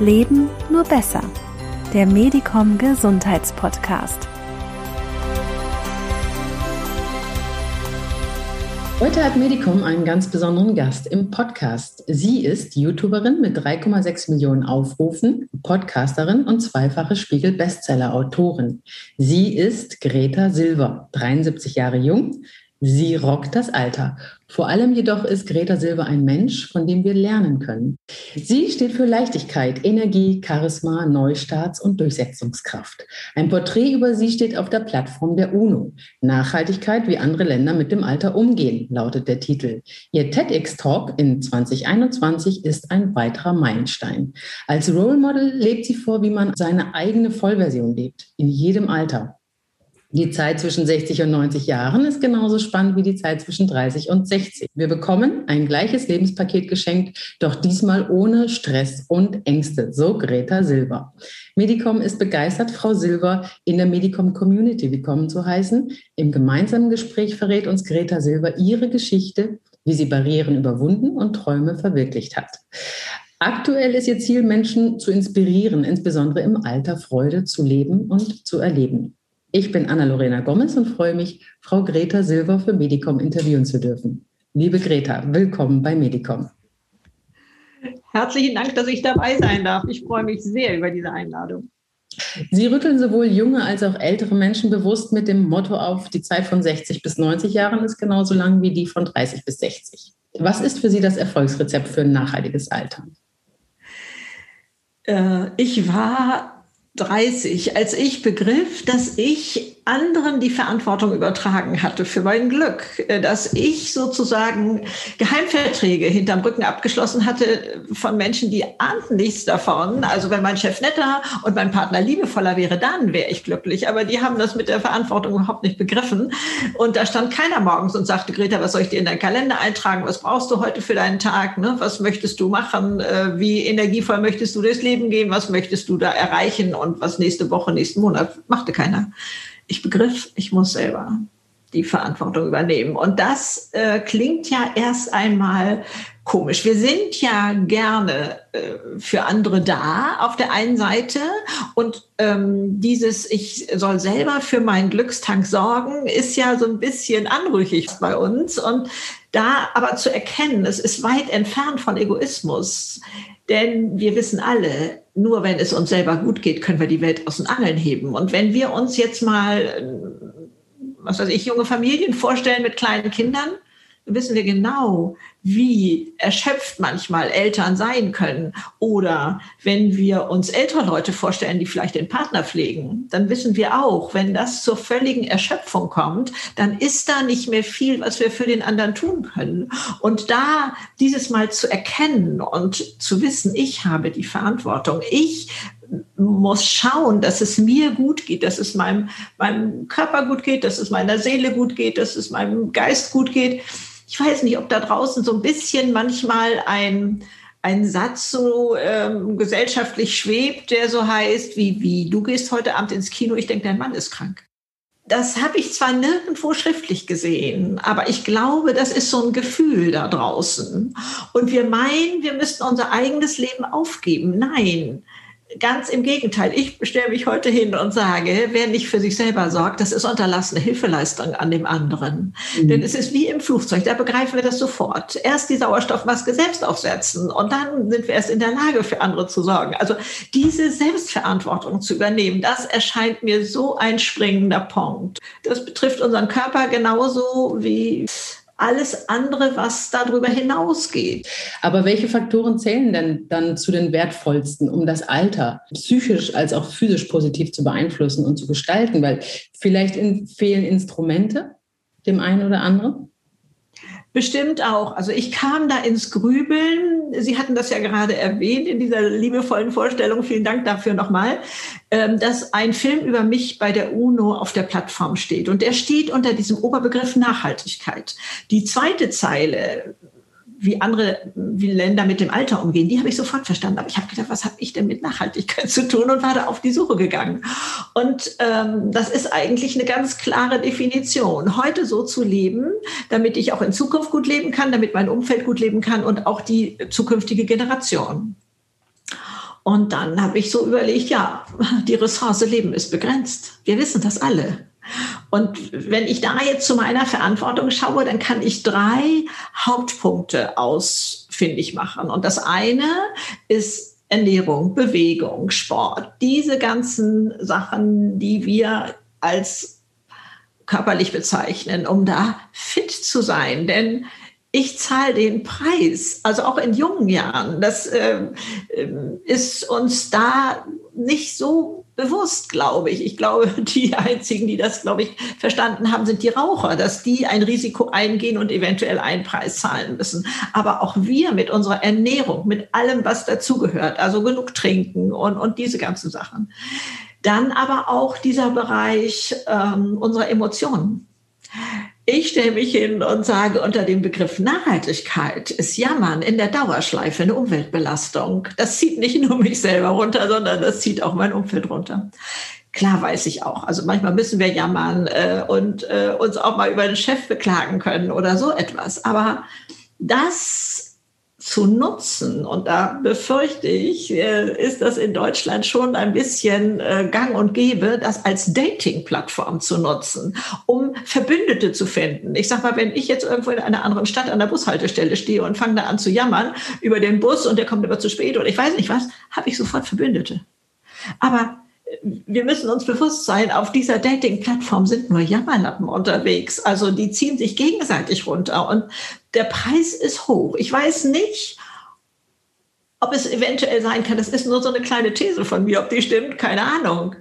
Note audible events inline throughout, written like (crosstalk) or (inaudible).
Leben nur besser. Der Medicom Gesundheitspodcast. Heute hat Medicom einen ganz besonderen Gast im Podcast. Sie ist YouTuberin mit 3,6 Millionen Aufrufen, Podcasterin und zweifache Spiegel-Bestseller-Autorin. Sie ist Greta Silver, 73 Jahre jung, Sie rockt das Alter. Vor allem jedoch ist Greta Silber ein Mensch, von dem wir lernen können. Sie steht für Leichtigkeit, Energie, Charisma, Neustarts und Durchsetzungskraft. Ein Porträt über sie steht auf der Plattform der UNO. Nachhaltigkeit, wie andere Länder mit dem Alter umgehen, lautet der Titel. Ihr TEDx-Talk in 2021 ist ein weiterer Meilenstein. Als Role Model lebt sie vor, wie man seine eigene Vollversion lebt, in jedem Alter. Die Zeit zwischen 60 und 90 Jahren ist genauso spannend wie die Zeit zwischen 30 und 60. Wir bekommen ein gleiches Lebenspaket geschenkt, doch diesmal ohne Stress und Ängste, so Greta Silber. Medicom ist begeistert, Frau Silber in der Medicom Community willkommen zu heißen. Im gemeinsamen Gespräch verrät uns Greta Silber ihre Geschichte, wie sie Barrieren überwunden und Träume verwirklicht hat. Aktuell ist ihr Ziel, Menschen zu inspirieren, insbesondere im Alter Freude zu leben und zu erleben. Ich bin Anna-Lorena Gomez und freue mich, Frau Greta Silber für Medicom interviewen zu dürfen. Liebe Greta, willkommen bei Medicom. Herzlichen Dank, dass ich dabei sein darf. Ich freue mich sehr über diese Einladung. Sie rütteln sowohl junge als auch ältere Menschen bewusst mit dem Motto auf, die Zeit von 60 bis 90 Jahren ist genauso lang wie die von 30 bis 60. Was ist für Sie das Erfolgsrezept für ein nachhaltiges Alter? Äh, ich war 30, als ich begriff, dass ich anderen die Verantwortung übertragen hatte für mein Glück, äh, dass ich sozusagen Geheimverträge hinterm Rücken abgeschlossen hatte von Menschen, die ahnten nichts davon. Also wenn mein Chef netter und mein Partner liebevoller wäre, dann wäre ich glücklich. Aber die haben das mit der Verantwortung überhaupt nicht begriffen. Und da stand keiner morgens und sagte, Greta, was soll ich dir in deinen Kalender eintragen? Was brauchst du heute für deinen Tag? Ne? Was möchtest du machen? Äh, wie energievoll möchtest du durchs Leben gehen? Was möchtest du da erreichen? Und was nächste Woche, nächsten Monat? Machte keiner ich begriff, ich muss selber die Verantwortung übernehmen. Und das äh, klingt ja erst einmal komisch. Wir sind ja gerne äh, für andere da auf der einen Seite und ähm, dieses Ich soll selber für meinen Glückstank sorgen ist ja so ein bisschen anrüchig bei uns und da aber zu erkennen, es ist weit entfernt von Egoismus. Denn wir wissen alle, nur wenn es uns selber gut geht, können wir die Welt aus den Angeln heben. Und wenn wir uns jetzt mal, was weiß ich, junge Familien vorstellen mit kleinen Kindern, wissen wir genau, wie erschöpft manchmal Eltern sein können. Oder wenn wir uns ältere Leute vorstellen, die vielleicht den Partner pflegen, dann wissen wir auch, wenn das zur völligen Erschöpfung kommt, dann ist da nicht mehr viel, was wir für den anderen tun können. Und da dieses Mal zu erkennen und zu wissen, ich habe die Verantwortung, ich muss schauen, dass es mir gut geht, dass es meinem, meinem Körper gut geht, dass es meiner Seele gut geht, dass es meinem Geist gut geht ich weiß nicht, ob da draußen so ein bisschen manchmal ein, ein Satz so ähm, gesellschaftlich schwebt, der so heißt, wie, wie, du gehst heute Abend ins Kino, ich denke, dein Mann ist krank. Das habe ich zwar nirgendwo schriftlich gesehen, aber ich glaube, das ist so ein Gefühl da draußen. Und wir meinen, wir müssten unser eigenes Leben aufgeben. Nein, Ganz im Gegenteil, ich stelle mich heute hin und sage, wer nicht für sich selber sorgt, das ist unterlassene Hilfeleistung an dem anderen. Mhm. Denn es ist wie im Flugzeug, da begreifen wir das sofort. Erst die Sauerstoffmaske selbst aufsetzen und dann sind wir erst in der Lage, für andere zu sorgen. Also diese Selbstverantwortung zu übernehmen, das erscheint mir so ein springender Punkt. Das betrifft unseren Körper genauso wie alles andere, was darüber hinausgeht. Aber welche Faktoren zählen denn dann zu den wertvollsten, um das Alter psychisch als auch physisch positiv zu beeinflussen und zu gestalten? Weil vielleicht fehlen Instrumente dem einen oder anderen? Bestimmt auch. Also ich kam da ins Grübeln. Sie hatten das ja gerade erwähnt in dieser liebevollen Vorstellung. Vielen Dank dafür nochmal, ähm, dass ein Film über mich bei der UNO auf der Plattform steht. Und der steht unter diesem Oberbegriff Nachhaltigkeit. Die zweite Zeile wie andere wie Länder mit dem Alter umgehen, die habe ich sofort verstanden. Aber ich habe gedacht, was habe ich denn mit Nachhaltigkeit zu tun und war da auf die Suche gegangen. Und ähm, das ist eigentlich eine ganz klare Definition. Heute so zu leben, damit ich auch in Zukunft gut leben kann, damit mein Umfeld gut leben kann und auch die zukünftige Generation. Und dann habe ich so überlegt, ja, die Ressource Leben ist begrenzt. Wir wissen das alle. Und wenn ich da jetzt zu meiner Verantwortung schaue, dann kann ich drei Hauptpunkte ausfindig machen. Und das eine ist Ernährung, Bewegung, Sport. Diese ganzen Sachen, die wir als körperlich bezeichnen, um da fit zu sein. Denn ich zahle den Preis, also auch in jungen Jahren. Das äh, ist uns da nicht so bewusst, glaube ich. Ich glaube, (laughs) die einzigen, die das, glaube ich, verstanden haben, sind die Raucher, dass die ein Risiko eingehen und eventuell einen Preis zahlen müssen. Aber auch wir mit unserer Ernährung, mit allem, was dazugehört, also genug trinken und, und diese ganzen Sachen. Dann aber auch dieser Bereich ähm, unserer Emotionen. Ich stelle mich hin und sage, unter dem Begriff Nachhaltigkeit ist Jammern in der Dauerschleife eine Umweltbelastung. Das zieht nicht nur mich selber runter, sondern das zieht auch mein Umfeld runter. Klar weiß ich auch. Also manchmal müssen wir jammern äh, und äh, uns auch mal über den Chef beklagen können oder so etwas. Aber das zu nutzen. Und da befürchte ich, äh, ist das in Deutschland schon ein bisschen äh, gang und gäbe, das als Dating-Plattform zu nutzen, um Verbündete zu finden. Ich sag mal, wenn ich jetzt irgendwo in einer anderen Stadt an der Bushaltestelle stehe und fange da an zu jammern über den Bus und der kommt aber zu spät oder ich weiß nicht was, habe ich sofort Verbündete. Aber wir müssen uns bewusst sein, auf dieser Dating-Plattform sind nur Jammerlappen unterwegs. Also die ziehen sich gegenseitig runter und der Preis ist hoch. Ich weiß nicht, ob es eventuell sein kann, das ist nur so eine kleine These von mir, ob die stimmt, keine Ahnung.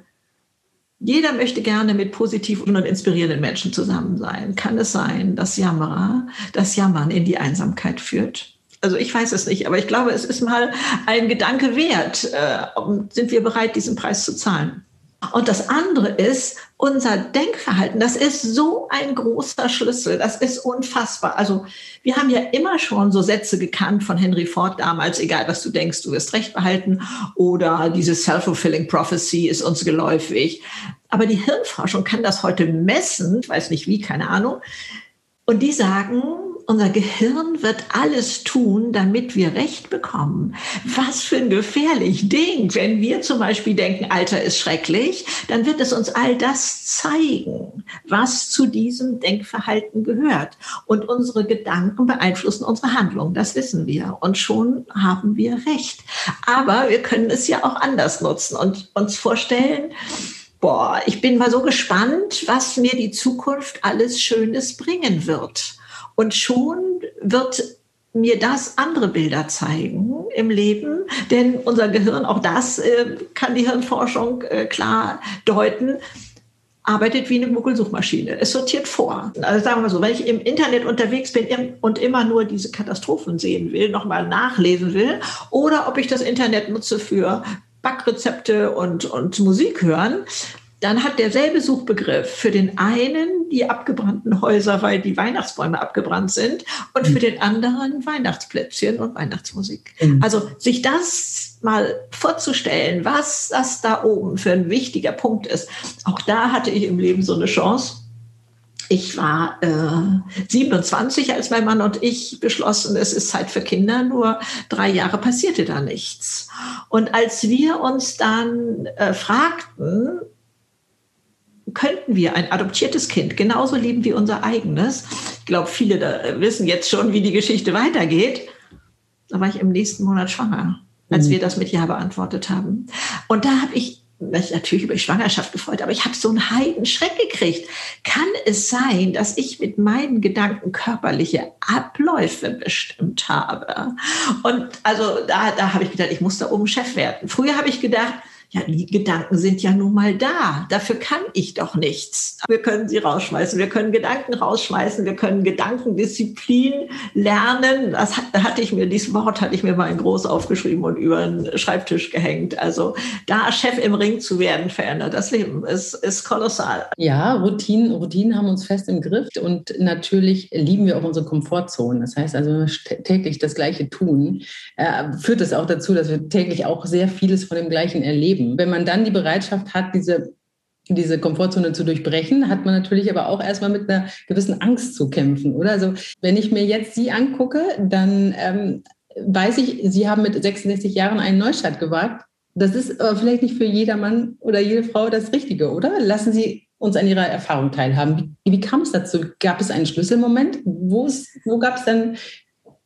Jeder möchte gerne mit positiven und inspirierenden Menschen zusammen sein. Kann es sein, dass Jammerer, das Jammern in die Einsamkeit führt? Also ich weiß es nicht, aber ich glaube, es ist mal ein Gedanke wert. Äh, sind wir bereit, diesen Preis zu zahlen? Und das andere ist unser Denkverhalten. Das ist so ein großer Schlüssel. Das ist unfassbar. Also wir haben ja immer schon so Sätze gekannt von Henry Ford damals, egal was du denkst, du wirst Recht behalten. Oder diese Self-Fulfilling Prophecy ist uns geläufig. Aber die Hirnforschung kann das heute messen. Ich weiß nicht wie, keine Ahnung. Und die sagen, unser Gehirn wird alles tun, damit wir Recht bekommen. Was für ein gefährlich Ding. Wenn wir zum Beispiel denken, Alter ist schrecklich, dann wird es uns all das zeigen, was zu diesem Denkverhalten gehört. Und unsere Gedanken beeinflussen unsere Handlung. Das wissen wir. Und schon haben wir Recht. Aber wir können es ja auch anders nutzen und uns vorstellen, boah, ich bin mal so gespannt, was mir die Zukunft alles Schönes bringen wird. Und schon wird mir das andere Bilder zeigen im Leben, denn unser Gehirn, auch das äh, kann die Hirnforschung äh, klar deuten, arbeitet wie eine Google-Suchmaschine. Es sortiert vor. Also sagen wir so, wenn ich im Internet unterwegs bin und immer nur diese Katastrophen sehen will, nochmal nachlesen will, oder ob ich das Internet nutze für Backrezepte und, und Musik hören, dann hat derselbe Suchbegriff für den einen die abgebrannten Häuser, weil die Weihnachtsbäume abgebrannt sind, und für mhm. den anderen Weihnachtsplätzchen und Weihnachtsmusik. Mhm. Also sich das mal vorzustellen, was das da oben für ein wichtiger Punkt ist. Auch da hatte ich im Leben so eine Chance. Ich war äh, 27, als mein Mann und ich beschlossen, es ist Zeit für Kinder. Nur drei Jahre passierte da nichts. Und als wir uns dann äh, fragten, könnten wir ein adoptiertes Kind genauso lieben wie unser eigenes. Ich glaube, viele da wissen jetzt schon, wie die Geschichte weitergeht. Da war ich im nächsten Monat schwanger, als mhm. wir das mit Ja beantwortet haben. Und da habe ich mich natürlich über die Schwangerschaft gefreut, aber ich habe so einen Heidenschreck gekriegt. Kann es sein, dass ich mit meinen Gedanken körperliche Abläufe bestimmt habe? Und also da, da habe ich gedacht, ich muss da oben Chef werden. Früher habe ich gedacht, ja, die Gedanken sind ja nun mal da. Dafür kann ich doch nichts. Wir können sie rausschmeißen. Wir können Gedanken rausschmeißen. Wir können Gedankendisziplin lernen. Das hatte ich mir, dieses Wort hatte ich mir mal in groß aufgeschrieben und über den Schreibtisch gehängt. Also da Chef im Ring zu werden, verändert das Leben. Es ist kolossal. Ja, Routinen, Routinen haben uns fest im Griff und natürlich lieben wir auch unsere Komfortzone. Das heißt also, täglich das Gleiche tun, äh, führt es auch dazu, dass wir täglich auch sehr vieles von dem Gleichen erleben leben. Wenn man dann die Bereitschaft hat, diese diese Komfortzone zu durchbrechen, hat man natürlich aber auch erstmal mit einer gewissen Angst zu kämpfen, oder? Also wenn ich mir jetzt Sie angucke, dann ähm, weiß ich, Sie haben mit 66 Jahren einen Neustart gewagt. das ist aber vielleicht nicht für jeder Mann oder jede Frau das Richtige, oder? Lassen Sie uns an Ihrer Erfahrung teilhaben. Wie, wie kam es dazu? Gab es einen Schlüsselmoment? Wo, gab es dann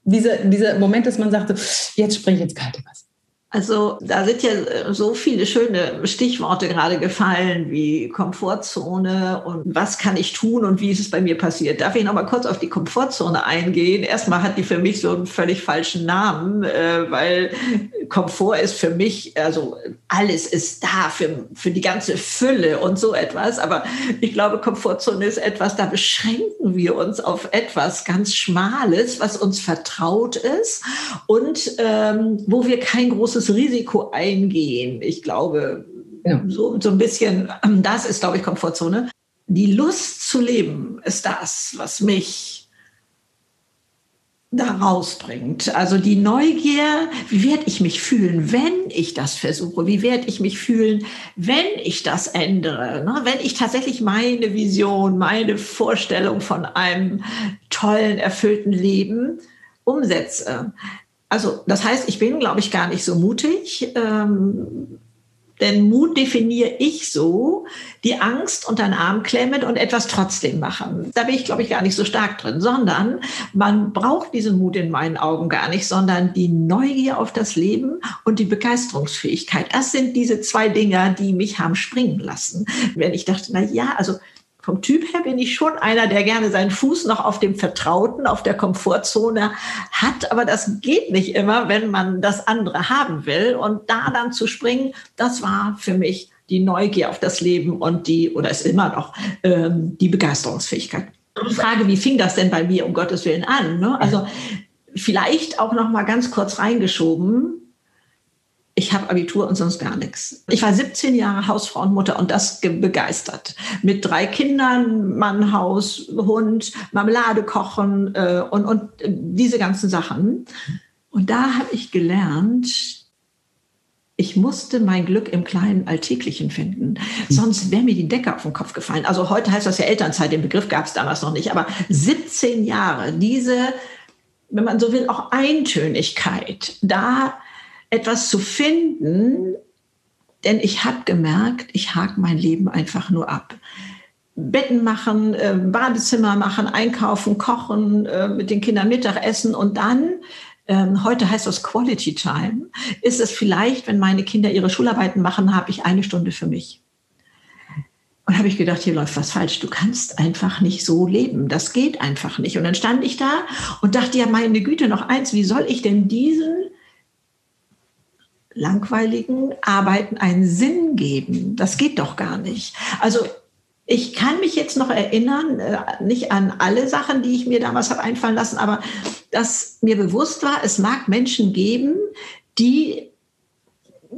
dieser, dieser Moment, dass man sagte, jetzt spreche ich jetzt kalte Wasser? Also da sind ja äh, so viele schöne Stichworte gerade gefallen wie Komfortzone und was kann ich tun und wie ist es bei mir passiert. Darf ich noch mal kurz auf die Komfortzone eingehen? Erstmal hat die für mich so einen völlig falschen Namen, äh, weil Komfort ist für mich, also alles ist da für, für die ganze Fülle und so etwas. Aber ich glaube, Komfortzone ist etwas, da beschränken wir uns auf etwas ganz Schmales, was uns vertraut ist und ähm, wo wir kein großes großes Risiko eingehen. Ich glaube, ja. so, so ein bisschen, ähm, das ist, glaube ich, Komfortzone. Die Lust zu leben ist das, was mich da rausbringt. Also die Neugier, wie werde ich mich fühlen, wenn ich das versuche? Wie werde ich mich fühlen, wenn ich das ändere? Ne? Wenn ich tatsächlich meine Vision, meine Vorstellung von einem tollen, erfüllten Leben umsetze. Also das heißt, ich bin, glaube ich, gar nicht so mutig. Ähm, denn Mut definiere ich so, die Angst unter den Arm klemmen und etwas trotzdem machen. Da bin ich, glaube ich, gar nicht so stark drin, sondern man braucht diesen Mut in meinen Augen gar nicht, sondern die Neugier auf das Leben und die Begeisterungsfähigkeit. Das sind diese zwei Dinger, die mich haben springen lassen. Wenn ich dachte, na ja, also vom Typ her bin ich schon einer, der gerne seinen Fuß noch auf dem Vertrauten, auf der Komfortzone hat. Aber das geht nicht immer, wenn man das andere haben will. Und da dann zu springen, das war für mich die Neugier auf das Leben und die, oder ist immer noch, ähm, die Begeisterungsfähigkeit. Die Frage, wie fing das denn bei mir um Gottes Willen an? Ne? Also vielleicht auch noch mal ganz kurz reingeschoben ich habe Abitur und sonst gar nichts. Ich war 17 Jahre Hausfrau und Mutter und das begeistert. Mit drei Kindern, Mann, Haus, Hund, Marmelade kochen äh, und, und diese ganzen Sachen. Und da habe ich gelernt, ich musste mein Glück im kleinen Alltäglichen finden. Sonst wäre mir die Decke auf den Kopf gefallen. Also heute heißt das ja Elternzeit, den Begriff gab es damals noch nicht. Aber 17 Jahre, diese, wenn man so will, auch Eintönigkeit, da etwas zu finden, denn ich habe gemerkt, ich hake mein Leben einfach nur ab. Betten machen, äh, Badezimmer machen, einkaufen, kochen, äh, mit den Kindern Mittagessen und dann, ähm, heute heißt das Quality Time, ist es vielleicht, wenn meine Kinder ihre Schularbeiten machen, habe ich eine Stunde für mich. Und habe ich gedacht, hier läuft was falsch. Du kannst einfach nicht so leben. Das geht einfach nicht. Und dann stand ich da und dachte, ja, meine Güte, noch eins, wie soll ich denn diesen langweiligen Arbeiten einen Sinn geben. Das geht doch gar nicht. Also ich kann mich jetzt noch erinnern, äh, nicht an alle Sachen, die ich mir damals habe einfallen lassen, aber dass mir bewusst war, es mag Menschen geben, die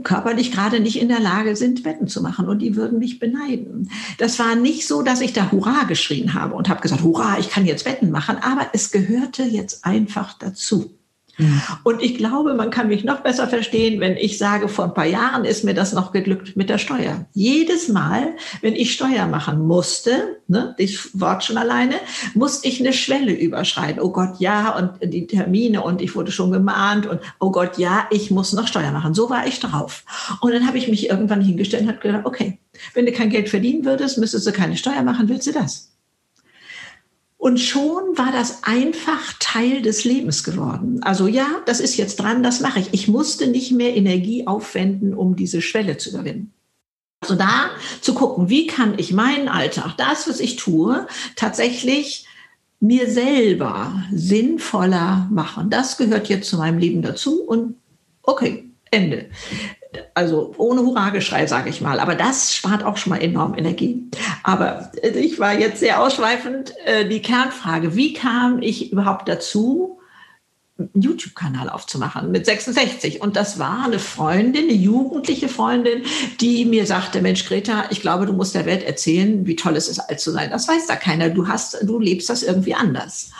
körperlich gerade nicht in der Lage sind, Betten zu machen und die würden mich beneiden. Das war nicht so, dass ich da Hurra geschrien habe und habe gesagt, Hurra, ich kann jetzt Betten machen, aber es gehörte jetzt einfach dazu. Mhm. Und ich glaube, man kann mich noch besser verstehen, wenn ich sage, vor ein paar Jahren ist mir das noch geglückt mit der Steuer. Jedes Mal, wenn ich Steuer machen musste, ne, das Wort schon alleine, musste ich eine Schwelle überschreiten. Oh Gott, ja, und die Termine und ich wurde schon gemahnt und oh Gott, ja, ich muss noch Steuer machen. So war ich drauf. Und dann habe ich mich irgendwann hingestellt und habe gedacht, okay, wenn du kein Geld verdienen würdest, müsstest du keine Steuer machen, willst du das? Und schon war das einfach Teil des Lebens geworden. Also ja, das ist jetzt dran, das mache ich. Ich musste nicht mehr Energie aufwenden, um diese Schwelle zu überwinden. Also da zu gucken, wie kann ich meinen Alltag, das, was ich tue, tatsächlich mir selber sinnvoller machen. Das gehört jetzt zu meinem Leben dazu und okay, Ende also ohne Hurrageschrei, sage ich mal. Aber das spart auch schon mal enorm Energie. Aber ich war jetzt sehr ausschweifend. Äh, die Kernfrage, wie kam ich überhaupt dazu, einen YouTube-Kanal aufzumachen mit 66. Und das war eine Freundin, eine jugendliche Freundin, die mir sagte, Mensch, Greta, ich glaube, du musst der Welt erzählen, wie toll es ist, alt zu sein. Das weiß da keiner. Du hast, du lebst das irgendwie anders.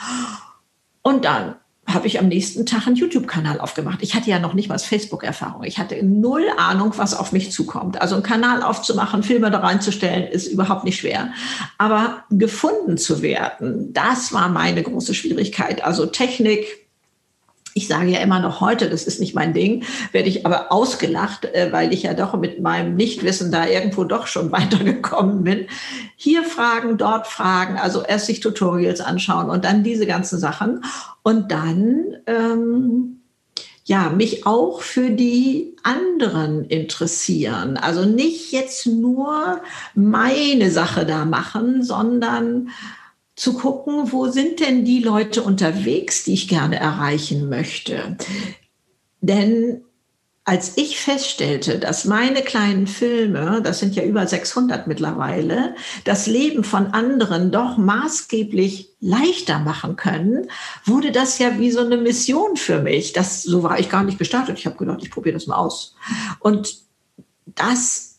Und dann habe ich am nächsten Tag einen YouTube-Kanal aufgemacht. Ich hatte ja noch nicht mal Facebook-Erfahrung. Ich hatte null Ahnung, was auf mich zukommt. Also einen Kanal aufzumachen, Filme da reinzustellen, ist überhaupt nicht schwer. Aber gefunden zu werden, das war meine große Schwierigkeit. Also Technik, ich sage ja immer noch heute, das ist nicht mein Ding, werde ich aber ausgelacht, äh, weil ich ja doch mit meinem Nichtwissen da irgendwo doch schon (laughs) weitergekommen bin. Hier fragen, dort fragen, also erst sich Tutorials anschauen und dann diese ganzen Sachen und dann ähm, ja mich auch für die anderen interessieren. Also nicht jetzt nur meine Sache da machen, sondern zu gucken, wo sind denn die Leute unterwegs, die ich gerne erreichen möchte. Denn als ich feststellte, dass meine kleinen Filme, das sind ja über 600 mittlerweile, das Leben von anderen doch maßgeblich leichter machen können, wurde das ja wie so eine Mission für mich. Das, so war ich gar nicht gestartet. Ich habe gedacht, ich probiere das mal aus. Und das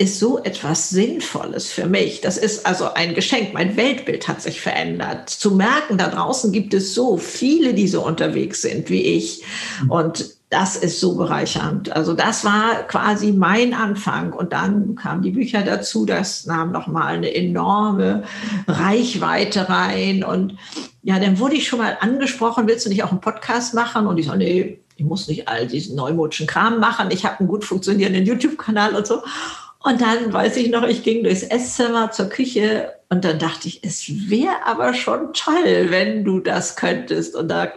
ist so etwas Sinnvolles für mich. Das ist also ein Geschenk. Mein Weltbild hat sich verändert. Zu merken, da draußen gibt es so viele, die so unterwegs sind wie ich. Und das ist so bereichernd. Also das war quasi mein Anfang. Und dann kamen die Bücher dazu. Das nahm nochmal eine enorme Reichweite rein. Und ja, dann wurde ich schon mal angesprochen, willst du nicht auch einen Podcast machen? Und ich so, nee, ich muss nicht all diesen neumodischen Kram machen. Ich habe einen gut funktionierenden YouTube-Kanal und so. Und dann weiß ich noch, ich ging durchs Esszimmer zur Küche und dann dachte ich, es wäre aber schon toll, wenn du das könntest. Und da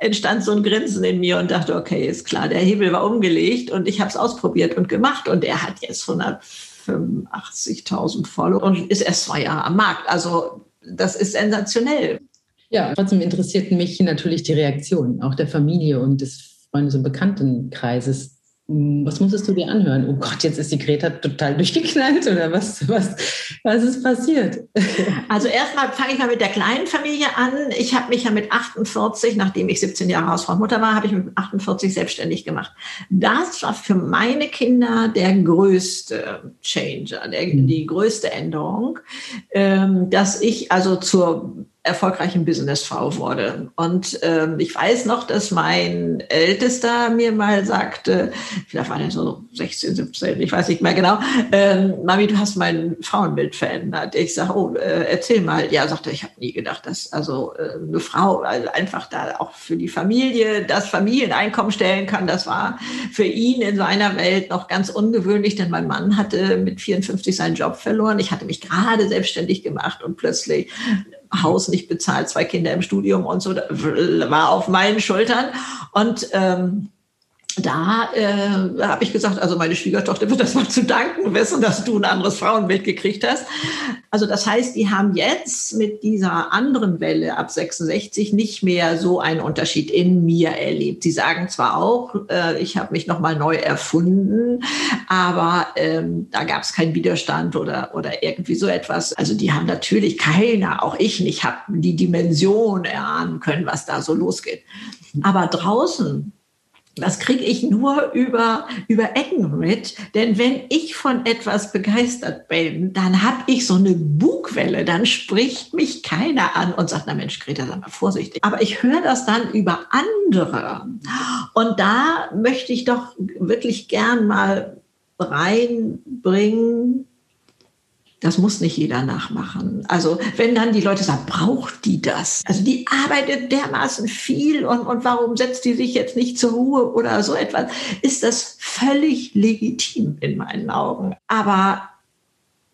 entstand so ein Grinsen in mir und dachte, okay, ist klar, der Hebel war umgelegt und ich habe es ausprobiert und gemacht und er hat jetzt 185.000 Follower und ist erst zwei Jahre am Markt. Also das ist sensationell. Ja, trotzdem interessierten mich natürlich die Reaktionen auch der Familie und des Freundes- und Bekanntenkreises was musstest du dir anhören? Oh Gott, jetzt ist die Greta total (laughs) durchgeknallt oder was, was, was ist passiert? (laughs) Also erstmal fange ich mal mit der kleinen Familie an. Ich habe mich ja mit 48, nachdem ich 17 Jahre Hausfrau Mutter war, habe ich mit 48 selbstständig gemacht. Das war für meine Kinder der größte Changer, der, hm. die größte Änderung, ähm, dass ich also zur erfolgreichen Businessfrau wurde. Und ähm, ich weiß noch, dass mein Ältester mir mal sagte, vielleicht war der so 16, 17, ich weiß nicht mehr genau, ähm, Mami, du hast mein Frauenbild verändert. Ich sage, oh, äh, erzähl mal. Ja, sagte, ich habe nie gedacht, dass also äh, eine Frau also einfach da auch für die Familie das Familieneinkommen stellen kann. Das war für ihn in seiner Welt noch ganz ungewöhnlich, denn mein Mann hatte mit 54 seinen Job verloren. Ich hatte mich gerade selbstständig gemacht und plötzlich Haus nicht bezahlt, zwei Kinder im Studium und so, war auf meinen Schultern. Und ähm, da äh, habe ich gesagt, also meine Schwiegertochter wird das mal zu danken wissen, dass du ein anderes Frauenbild gekriegt hast. Also das heißt, die haben jetzt mit dieser anderen Welle ab 66 nicht mehr so einen Unterschied in mir erlebt. Sie sagen zwar auch, äh, ich habe mich nochmal neu erfunden, aber ähm, da gab es keinen Widerstand oder, oder irgendwie so etwas. Also die haben natürlich keiner, auch ich nicht, habe die Dimension erahnen können, was da so losgeht. Aber draußen das kriege ich nur über, über Ecken mit. Denn wenn ich von etwas begeistert bin, dann habe ich so eine Bugwelle. Dann spricht mich keiner an und sagt, na Mensch, Greta, sei mal vorsichtig. Aber ich höre das dann über andere. Und da möchte ich doch wirklich gern mal reinbringen, das muss nicht jeder nachmachen. Also wenn dann die Leute sagen, braucht die das? Also die arbeitet dermaßen viel und, und warum setzt die sich jetzt nicht zur Ruhe oder so etwas? Ist das völlig legitim in meinen Augen. Aber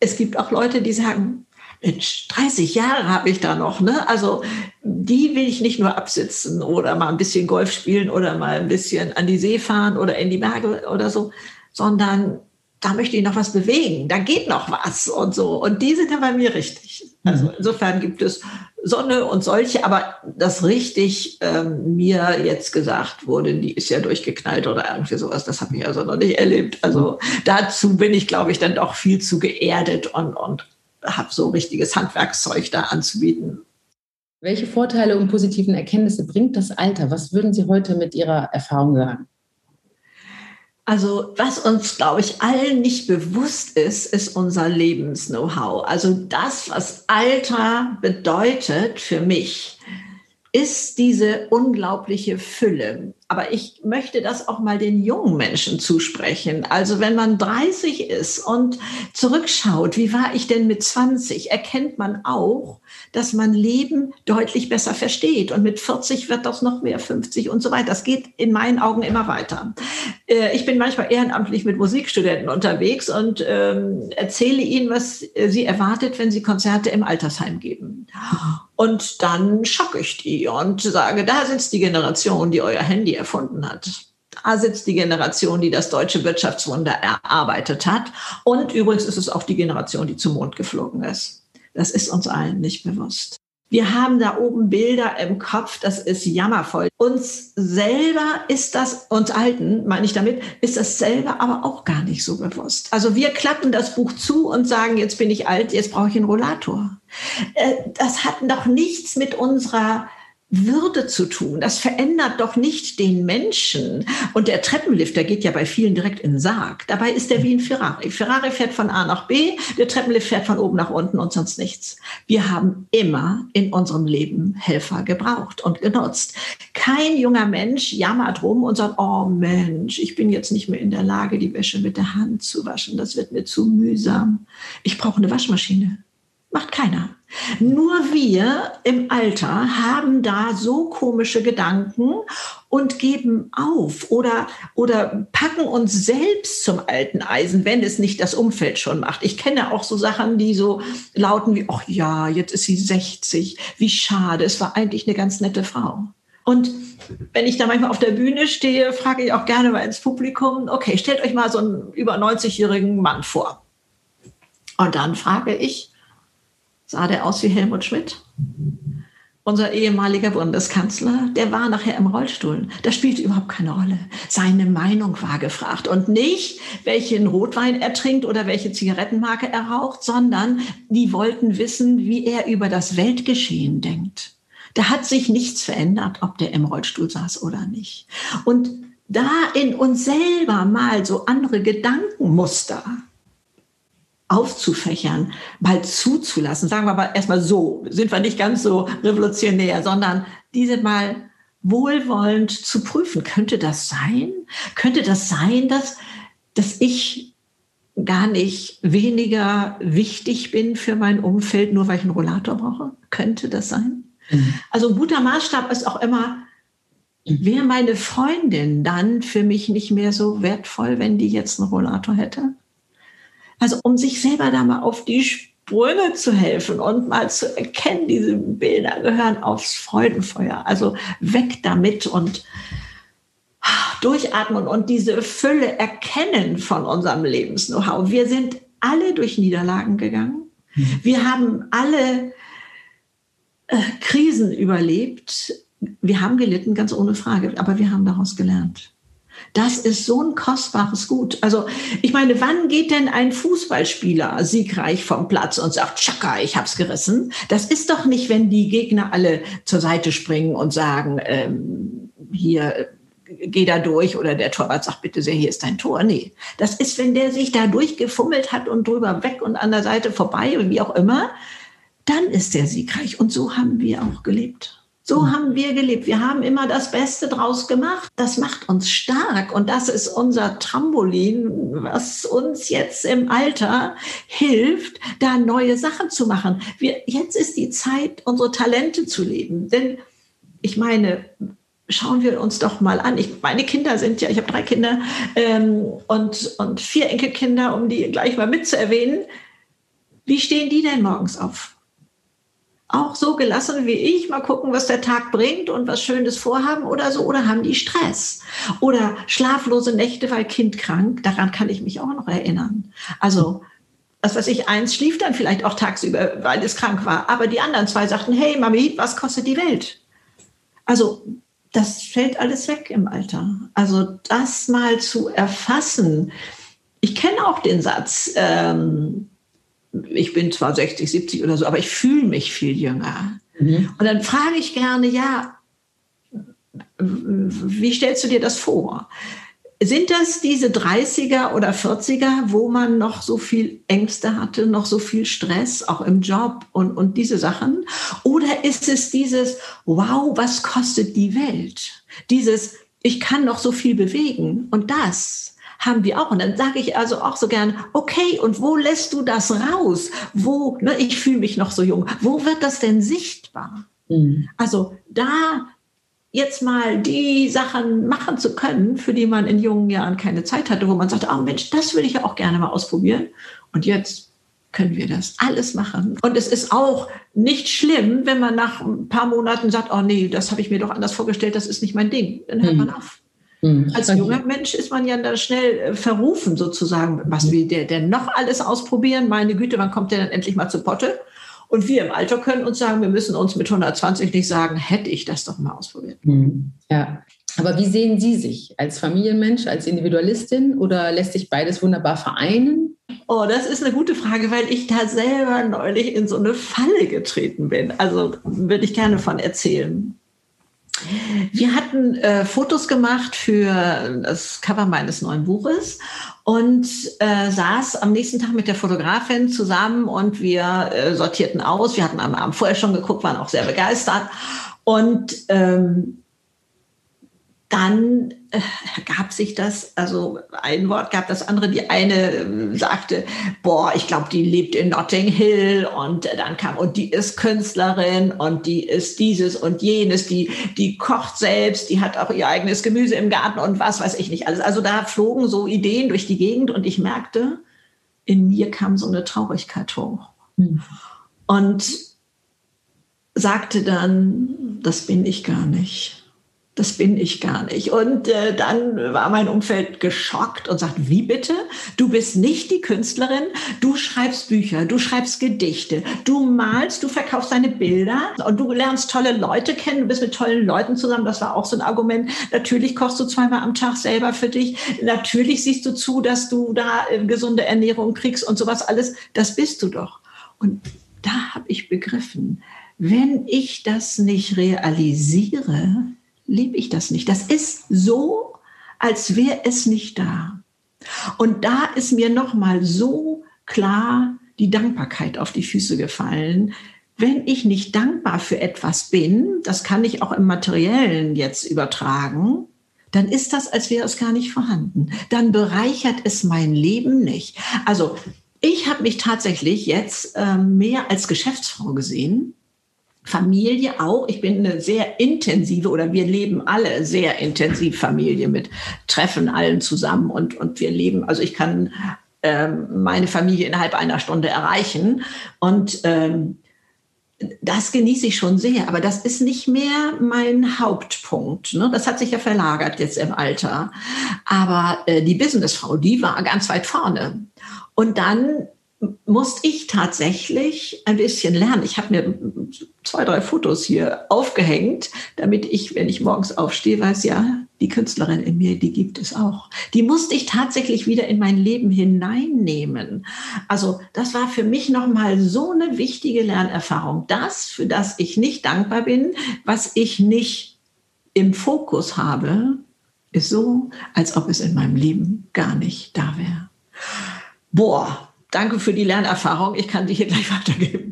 es gibt auch Leute, die sagen, Mensch, 30 Jahre habe ich da noch, ne? Also die will ich nicht nur absitzen oder mal ein bisschen Golf spielen oder mal ein bisschen an die See fahren oder in die Berge oder so, sondern da möchte ich noch was bewegen, da geht noch was und so. Und die sind dann bei mir richtig. Also mhm. insofern gibt es Sonne und solche, aber das richtig ähm, mir jetzt gesagt wurde, die ist ja durchgeknallt oder irgendwie sowas, das habe ich also noch nicht erlebt. Also dazu bin ich, glaube ich, dann doch viel zu geerdet und, und habe so richtiges Handwerkszeug da anzubieten. Welche Vorteile und positiven Erkenntnisse bringt das Alter? Was würden Sie heute mit Ihrer Erfahrung sagen? Also was uns, glaube ich, allen nicht bewusst ist, ist unser Lebens-Know-how. Also das, was Alter bedeutet für mich, ist diese unglaubliche Fülle. Aber ich möchte das auch mal den jungen Menschen zusprechen. Also wenn man 30 ist und zurückschaut, wie war ich denn mit 20, erkennt man auch, dass man Leben deutlich besser versteht. Und mit 40 wird das noch mehr, 50 und so weiter. Das geht in meinen Augen immer weiter. Äh, ich bin manchmal ehrenamtlich mit Musikstudenten unterwegs und ähm, erzähle ihnen, was sie erwartet, wenn sie Konzerte im Altersheim geben. Und dann schocke ich die und sage, da sitzt die Generation, die euer Handy erfunden hat. Da sitzt die Generation, die das deutsche Wirtschaftswunder erarbeitet hat. Und übrigens ist es auch die Generation, die zum Mond geflogen ist. Das ist uns allen nicht bewusst. Wir haben da oben Bilder im Kopf, das ist jammervoll. Uns selber ist das, uns Alten, meine ich damit, ist das selber aber auch gar nicht so bewusst. Also wir klappen das Buch zu und sagen, jetzt bin ich alt, jetzt brauche ich einen Rollator. Äh, das hat doch nichts mit unserer würde zu tun. Das verändert doch nicht den Menschen. Und der Treppenlift, der geht ja bei vielen direkt in den Sarg. Dabei ist der wie ein Ferrari. Ferrari fährt von A nach B, der Treppenlift fährt von oben nach unten und sonst nichts. Wir haben immer in unserem Leben Helfer gebraucht und genutzt. Kein junger Mensch jammert rum und sagt, oh Mensch, ich bin jetzt nicht mehr in der Lage, die Wäsche mit der Hand zu waschen. Das wird mir zu mühsam. Ich brauche eine Waschmaschine. Macht keiner. Nur wir im Alter haben da so komische Gedanken und geben auf oder, oder packen uns selbst zum alten Eisen, wenn es nicht das Umfeld schon macht. Ich kenne auch so Sachen, die so lauten wie, ach ja, jetzt ist sie 60, wie schade, es war eigentlich eine ganz nette Frau. Und wenn ich da manchmal auf der Bühne stehe, frage ich auch gerne mal ins Publikum, okay, stellt euch mal so einen über 90-jährigen Mann vor. Und dann frage ich, sah der aus wie Helmut Schmidt. Unser ehemaliger Bundeskanzler, der war nachher im Rollstuhl. Das spielte überhaupt keine Rolle. Seine Meinung war gefragt und nicht, welchen Rotwein er trinkt oder welche Zigarettenmarke er raucht, sondern die wollten wissen, wie er über das Weltgeschehen denkt. Da hat sich nichts verändert, ob der im Rollstuhl saß oder nicht. Und da in uns selber mal so andere Gedankenmuster aufzufächern, mal zuzulassen. Sagen wir aber erstmal so, sind wir nicht ganz so revolutionär, sondern diese mal wohlwollend zu prüfen. Könnte das sein? Könnte das sein, dass, dass ich gar nicht weniger wichtig bin für mein Umfeld, nur weil ich einen Rollator brauche? Könnte das sein? Mhm. Also ein guter Maßstab ist auch immer, wäre meine Freundin dann für mich nicht mehr so wertvoll, wenn die jetzt einen Rollator hätte? Also um sich selber da mal auf die Sprünge zu helfen und mal zu erkennen, diese Bilder gehören aufs Freudenfeuer. Also weg damit und durchatmen und diese Fülle erkennen von unserem Lebens-Know-how. Wir sind alle durch Niederlagen gegangen. Mhm. Wir haben alle äh, Krisen überlebt. Wir haben gelitten, ganz ohne Frage, aber wir haben daraus gelernt. Das ist so ein kostbares Gut. Also ich meine, wann geht denn ein Fußballspieler siegreich vom Platz und sagt, Chaka, ich hab's gerissen? Das ist doch nicht, wenn die Gegner alle zur Seite springen und sagen, ähm, hier geh da durch oder der Torwart sagt, bitte sehr, hier ist dein Tor. Nee, das ist, wenn der sich da durchgefummelt hat und drüber weg und an der Seite vorbei und wie auch immer, dann ist der siegreich. Und so haben wir auch gelebt. So mhm. haben wir gelebt. Wir haben immer das Beste draus gemacht. Das macht uns stark und das ist unser Trampolin, was uns jetzt im Alter hilft, da neue Sachen zu machen. Wir, jetzt ist die Zeit, unsere Talente zu leben. Denn ich meine, schauen wir uns doch mal an. Ich, meine Kinder sind ja, ich habe drei Kinder ähm, und, und vier Enkelkinder, um die gleich mal mitzuerwähnen. Wie stehen die denn morgens auf? Auch so gelassen wie ich, mal gucken, was der Tag bringt und was Schönes vorhaben oder so, oder haben die Stress? Oder schlaflose Nächte, weil Kind krank, daran kann ich mich auch noch erinnern. Also, was weiß ich, eins schlief dann vielleicht auch tagsüber, weil es krank war, aber die anderen zwei sagten, hey Mami, was kostet die Welt? Also, das fällt alles weg im Alter. Also, das mal zu erfassen. Ich kenne auch den Satz, ähm, ich bin zwar 60, 70 oder so, aber ich fühle mich viel jünger. Mhm. Und dann frage ich gerne, ja, wie stellst du dir das vor? Sind das diese 30er oder 40er, wo man noch so viel Ängste hatte, noch so viel Stress, auch im Job und, und diese Sachen? Oder ist es dieses, wow, was kostet die Welt? Dieses, ich kann noch so viel bewegen. Und das haben wir auch. Und dann sage ich also auch so gern, okay, und wo lässt du das raus? Wo, ne, ich fühle mich noch so jung, wo wird das denn sichtbar? Mhm. Also da jetzt mal die Sachen machen zu können, für die man in jungen Jahren keine Zeit hatte, wo man sagt, oh Mensch, das würde ich ja auch gerne mal ausprobieren. Und jetzt können wir das alles machen. Und es ist auch nicht schlimm, wenn man nach ein paar Monaten sagt, oh nee, das habe ich mir doch anders vorgestellt, das ist nicht mein Ding. Dann hört hm. man auf. Hm. Als junger Mensch ist man ja da schnell äh, verrufen sozusagen. Was will der denn noch alles ausprobieren? Meine Güte, wann kommt der dann endlich mal zu Potte? Und wir im Alter können uns sagen, wir müssen uns mit 120 nicht sagen, hätte ich das doch mal ausprobiert. Hm. Ja. Aber wie sehen Sie sich? Als Familienmensch, als Individualistin oder lässt sich beides wunderbar vereinen? Oh, das ist eine gute Frage, weil ich da selber neulich in so eine Falle getreten bin. Also würde ich gerne von erzählen. Wir hatten äh, Fotos gemacht für das Cover meines neuen Buches und äh, saß am nächsten Tag mit der Fotografin zusammen und wir äh, sortierten aus. Wir hatten am Abend vorher schon geguckt, waren auch sehr begeistert. Und ähm, dann äh, gab sich das, also ein Wort gab das andere, die eine äh, sagte, boah, ich glaube, die lebt in Notting Hill und äh, dann kam, und die ist Künstlerin und die ist dieses und jenes, die, die kocht selbst, die hat auch ihr eigenes Gemüse im Garten und was weiß ich nicht alles. Also da flogen so Ideen durch die Gegend und ich merkte, in mir kam so eine Traurigkeit hoch. Hm. Und sagte dann, das bin ich gar nicht das bin ich gar nicht. Und äh, dann war mein Umfeld geschockt und sagt, wie bitte? Du bist nicht die Künstlerin, du schreibst Bücher, du schreibst Gedichte, du malst, du verkaufst deine Bilder und du lernst tolle Leute kennen, du bist mit tollen Leuten zusammen. Das war auch so ein Argument. Natürlich kochst du zweimal am Tag selber für dich. Natürlich siehst du zu, dass du da äh, gesunde Ernährung kriegst und sowas alles. Das bist du doch. Und da habe ich begriffen, wenn ich das nicht realisiere, liebe ich das nicht. Das ist so, als wäre es nicht da. Und da ist mir noch mal so klar die Dankbarkeit auf die Füße gefallen. Wenn ich nicht dankbar für etwas bin, das kann ich auch im Materiellen jetzt übertragen, dann ist das, als wäre es gar nicht vorhanden. Dann bereichert es mein Leben nicht. Also ich habe mich tatsächlich jetzt äh, mehr als Geschäftsfrau gesehen Familie auch. Ich bin eine sehr intensive oder wir leben alle sehr intensiv Familie mit Treffen allen zusammen und, und wir leben, also ich kann ähm, meine Familie innerhalb einer Stunde erreichen und ähm, das genieße ich schon sehr, aber das ist nicht mehr mein Hauptpunkt. Ne? Das hat sich ja verlagert jetzt im Alter. Aber äh, die Businessfrau, die war ganz weit vorne. Und dann musste ich tatsächlich ein bisschen lernen. Ich habe mir zwei, drei Fotos hier aufgehängt, damit ich, wenn ich morgens aufstehe, weiß, ja, die Künstlerin in mir, die gibt es auch. Die musste ich tatsächlich wieder in mein Leben hineinnehmen. Also das war für mich nochmal so eine wichtige Lernerfahrung. Das, für das ich nicht dankbar bin, was ich nicht im Fokus habe, ist so, als ob es in meinem Leben gar nicht da wäre. Boah, danke für die Lernerfahrung. Ich kann die hier gleich weitergeben.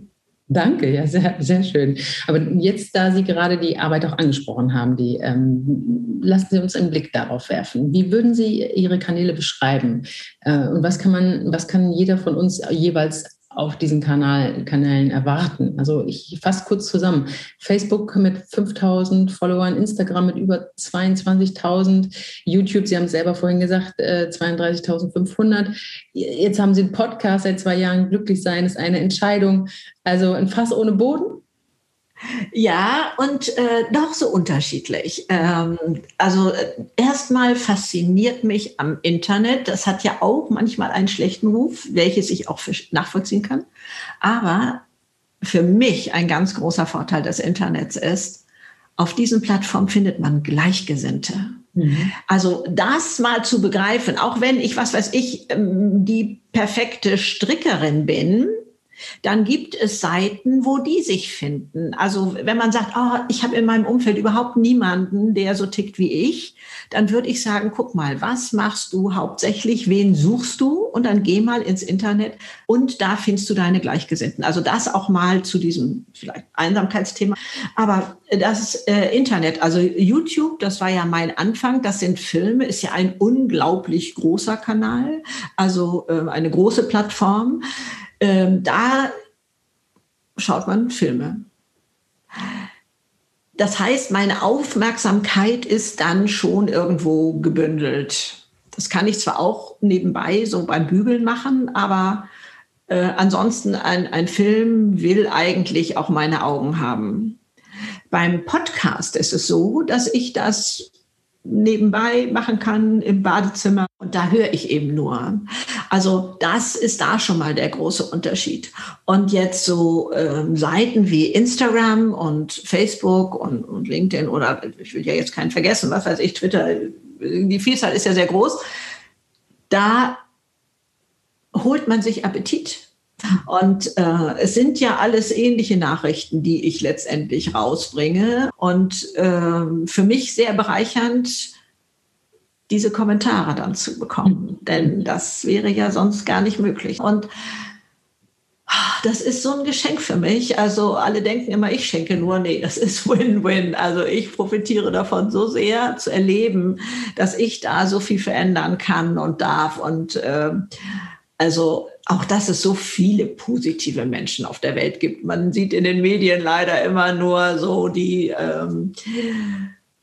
Danke, ja, sehr, sehr schön. Aber jetzt, da Sie gerade die Arbeit auch angesprochen haben, die, ähm, lassen Sie uns einen Blick darauf werfen. Wie würden Sie Ihre Kanäle beschreiben? Äh, und was kann man, was kann jeder von uns jeweils auf diesen Kanal, Kanälen erwarten. Also ich fasse kurz zusammen. Facebook mit 5000 Followern, Instagram mit über 22.000, YouTube, Sie haben es selber vorhin gesagt, 32.500. Äh, Jetzt haben Sie einen Podcast seit zwei Jahren. Glücklich sein ist eine Entscheidung. Also ein Fass ohne Boden. Ja, und äh, doch so unterschiedlich. Ähm, also äh, erstmal fasziniert mich am Internet, das hat ja auch manchmal einen schlechten Ruf, welches ich auch nachvollziehen kann. Aber für mich ein ganz großer Vorteil des Internets ist, auf diesen Plattformen findet man Gleichgesinnte. Mhm. Also das mal zu begreifen, auch wenn ich, was weiß ich, ähm, die perfekte Strickerin bin, dann gibt es Seiten, wo die sich finden. Also wenn man sagt, oh, ich habe in meinem Umfeld überhaupt niemanden, der so tickt wie ich, dann würde ich sagen, guck mal, was machst du hauptsächlich, wen suchst du? Und dann geh mal ins Internet und da findest du deine Gleichgesinnten. Also das auch mal zu diesem vielleicht Einsamkeitsthema. Aber das äh, Internet, also YouTube, das war ja mein Anfang, das sind Filme, ist ja ein unglaublich großer Kanal, also äh, eine große Plattform. Ähm, da schaut man Filme. Das heißt, meine Aufmerksamkeit ist dann schon irgendwo gebündelt. Das kann ich zwar auch nebenbei so beim Bügeln machen, aber äh, ansonsten ein, ein Film will eigentlich auch meine Augen haben. Beim Podcast ist es so, dass ich das nebenbei machen kann im Badezimmer und da höre ich eben nur. Also das ist da schon mal der große Unterschied. Und jetzt so ähm, Seiten wie Instagram und Facebook und, und LinkedIn oder ich will ja jetzt keinen vergessen, was weiß ich, Twitter, die Vielzahl ist ja sehr groß. Da holt man sich Appetit. Und äh, es sind ja alles ähnliche Nachrichten, die ich letztendlich rausbringe. Und äh, für mich sehr bereichernd, diese Kommentare dann zu bekommen. Denn das wäre ja sonst gar nicht möglich. Und ah, das ist so ein Geschenk für mich. Also alle denken immer, ich schenke nur. Nee, das ist Win-Win. Also ich profitiere davon so sehr zu erleben, dass ich da so viel verändern kann und darf. Und äh, also auch, dass es so viele positive Menschen auf der Welt gibt. Man sieht in den Medien leider immer nur so die, ähm,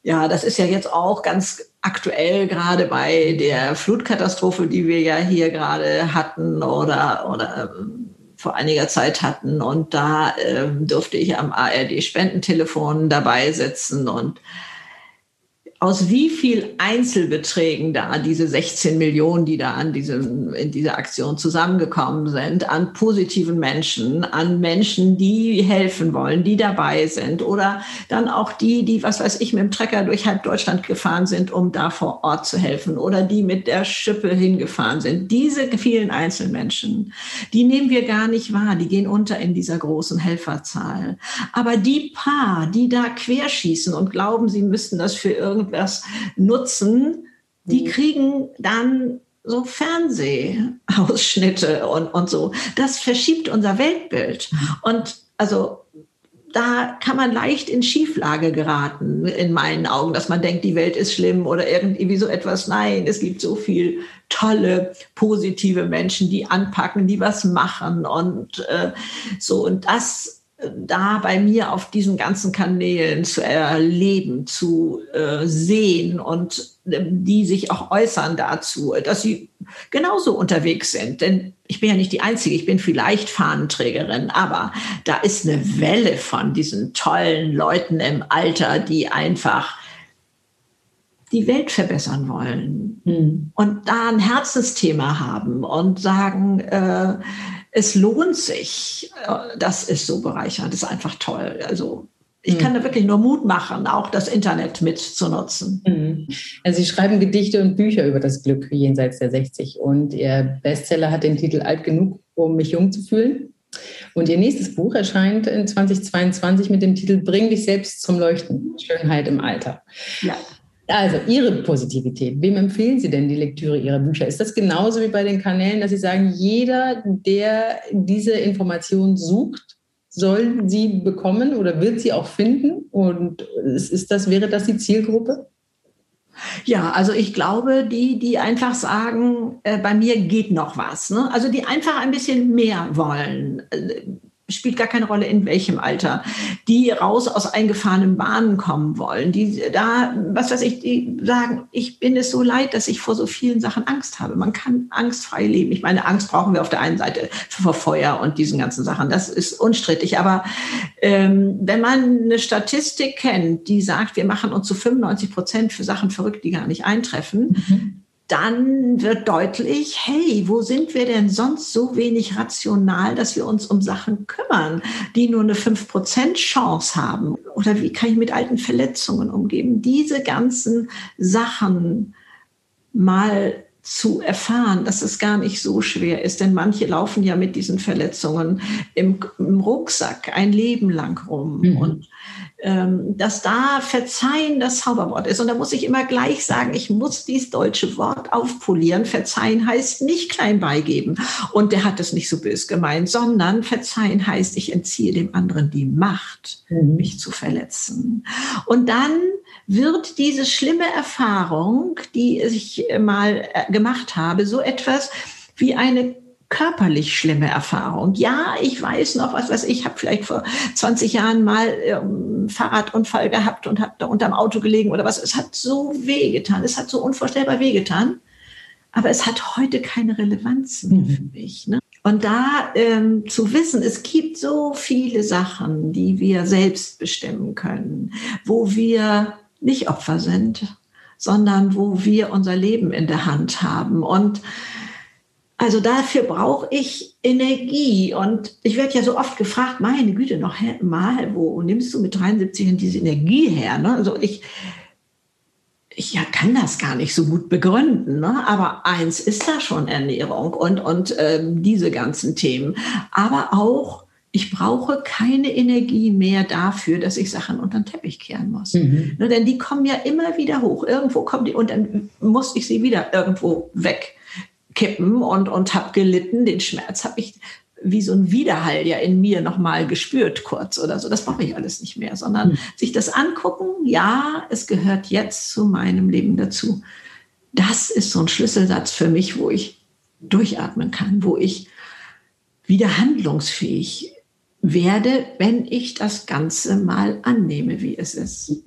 ja, das ist ja jetzt auch ganz aktuell gerade bei der Flutkatastrophe, die wir ja hier gerade hatten oder, oder ähm, vor einiger Zeit hatten. Und da ähm, durfte ich am ARD-Spendentelefon dabei sitzen und aus wie viel Einzelbeträgen da diese 16 Millionen, die da an diesem, in dieser Aktion zusammengekommen sind, an positiven Menschen, an Menschen, die helfen wollen, die dabei sind oder dann auch die, die, was weiß ich, mit dem Trecker durch halb Deutschland gefahren sind, um da vor Ort zu helfen oder die mit der Schippe hingefahren sind. Diese vielen Einzelmenschen, die nehmen wir gar nicht wahr, die gehen unter in dieser großen Helferzahl. Aber die paar, die da querschießen und glauben, sie müssten das für irgendwie das nutzen, die mhm. kriegen dann so Fernsehausschnitte und, und so. Das verschiebt unser Weltbild. Mhm. Und also da kann man leicht in Schieflage geraten, in meinen Augen, dass man denkt, die Welt ist schlimm oder irgendwie so etwas. Nein, es gibt so viel tolle, positive Menschen, die anpacken, die was machen und äh, so. Und das da bei mir auf diesen ganzen Kanälen zu erleben, zu äh, sehen und äh, die sich auch äußern dazu, dass sie genauso unterwegs sind. Denn ich bin ja nicht die Einzige, ich bin vielleicht Fahnenträgerin, aber da ist eine Welle von diesen tollen Leuten im Alter, die einfach die Welt verbessern wollen mhm. und da ein Herzensthema haben und sagen, äh, es lohnt sich. Das ist so bereichernd, das ist einfach toll. Also ich kann mhm. da wirklich nur Mut machen, auch das Internet mitzunutzen. Mhm. Also Sie schreiben Gedichte und Bücher über das Glück jenseits der 60 und Ihr Bestseller hat den Titel Alt genug, um mich jung zu fühlen. Und Ihr nächstes Buch erscheint in 2022 mit dem Titel Bring dich selbst zum Leuchten, Schönheit im Alter. Ja. Also Ihre Positivität. Wem empfehlen Sie denn die Lektüre Ihrer Bücher? Ist das genauso wie bei den Kanälen, dass Sie sagen, jeder, der diese Information sucht, soll sie bekommen oder wird sie auch finden? Und ist das, wäre das die Zielgruppe? Ja, also ich glaube, die, die einfach sagen, äh, bei mir geht noch was. Ne? Also die einfach ein bisschen mehr wollen. Spielt gar keine Rolle, in welchem Alter, die raus aus eingefahrenen Bahnen kommen wollen, die da, was weiß ich, die sagen, ich bin es so leid, dass ich vor so vielen Sachen Angst habe. Man kann angstfrei leben. Ich meine, Angst brauchen wir auf der einen Seite vor Feuer und diesen ganzen Sachen. Das ist unstrittig. Aber ähm, wenn man eine Statistik kennt, die sagt, wir machen uns zu 95 Prozent für Sachen verrückt, die gar nicht eintreffen, mhm dann wird deutlich, hey, wo sind wir denn sonst so wenig rational, dass wir uns um Sachen kümmern, die nur eine 5% Chance haben? Oder wie kann ich mit alten Verletzungen umgehen? Diese ganzen Sachen mal zu erfahren, dass es gar nicht so schwer ist. Denn manche laufen ja mit diesen Verletzungen im, im Rucksack ein Leben lang rum. Mhm. Und dass da Verzeihen das Zauberwort ist. Und da muss ich immer gleich sagen, ich muss dieses deutsche Wort aufpolieren. Verzeihen heißt nicht klein beigeben. Und der hat es nicht so bös gemeint, sondern Verzeihen heißt, ich entziehe dem anderen die Macht, mhm. mich zu verletzen. Und dann wird diese schlimme Erfahrung, die ich mal äh, gemacht habe, so etwas wie eine körperlich schlimme Erfahrung. Ja, ich weiß noch, was weiß ich, habe vielleicht vor 20 Jahren mal ähm, Fahrradunfall gehabt und habe da unterm Auto gelegen oder was. Es hat so wehgetan, es hat so unvorstellbar wehgetan, aber es hat heute keine Relevanz mehr für mhm. mich. Ne? Und da ähm, zu wissen, es gibt so viele Sachen, die wir selbst bestimmen können, wo wir nicht Opfer sind, sondern wo wir unser Leben in der Hand haben. Und also dafür brauche ich Energie. Und ich werde ja so oft gefragt, meine Güte, noch mal, wo nimmst du mit 73 diese Energie her? Ne? Also ich, ich kann das gar nicht so gut begründen. Ne? Aber eins ist da schon Ernährung und, und ähm, diese ganzen Themen. Aber auch, ich brauche keine Energie mehr dafür, dass ich Sachen unter den Teppich kehren muss. Mhm. Ne? Denn die kommen ja immer wieder hoch. Irgendwo kommen die und dann muss ich sie wieder irgendwo weg kippen und, und habe gelitten. Den Schmerz habe ich wie so ein Widerhall ja in mir nochmal gespürt, kurz oder so. Das brauche ich alles nicht mehr, sondern mhm. sich das angucken, ja, es gehört jetzt zu meinem Leben dazu. Das ist so ein Schlüsselsatz für mich, wo ich durchatmen kann, wo ich wieder handlungsfähig werde, wenn ich das Ganze mal annehme, wie es ist.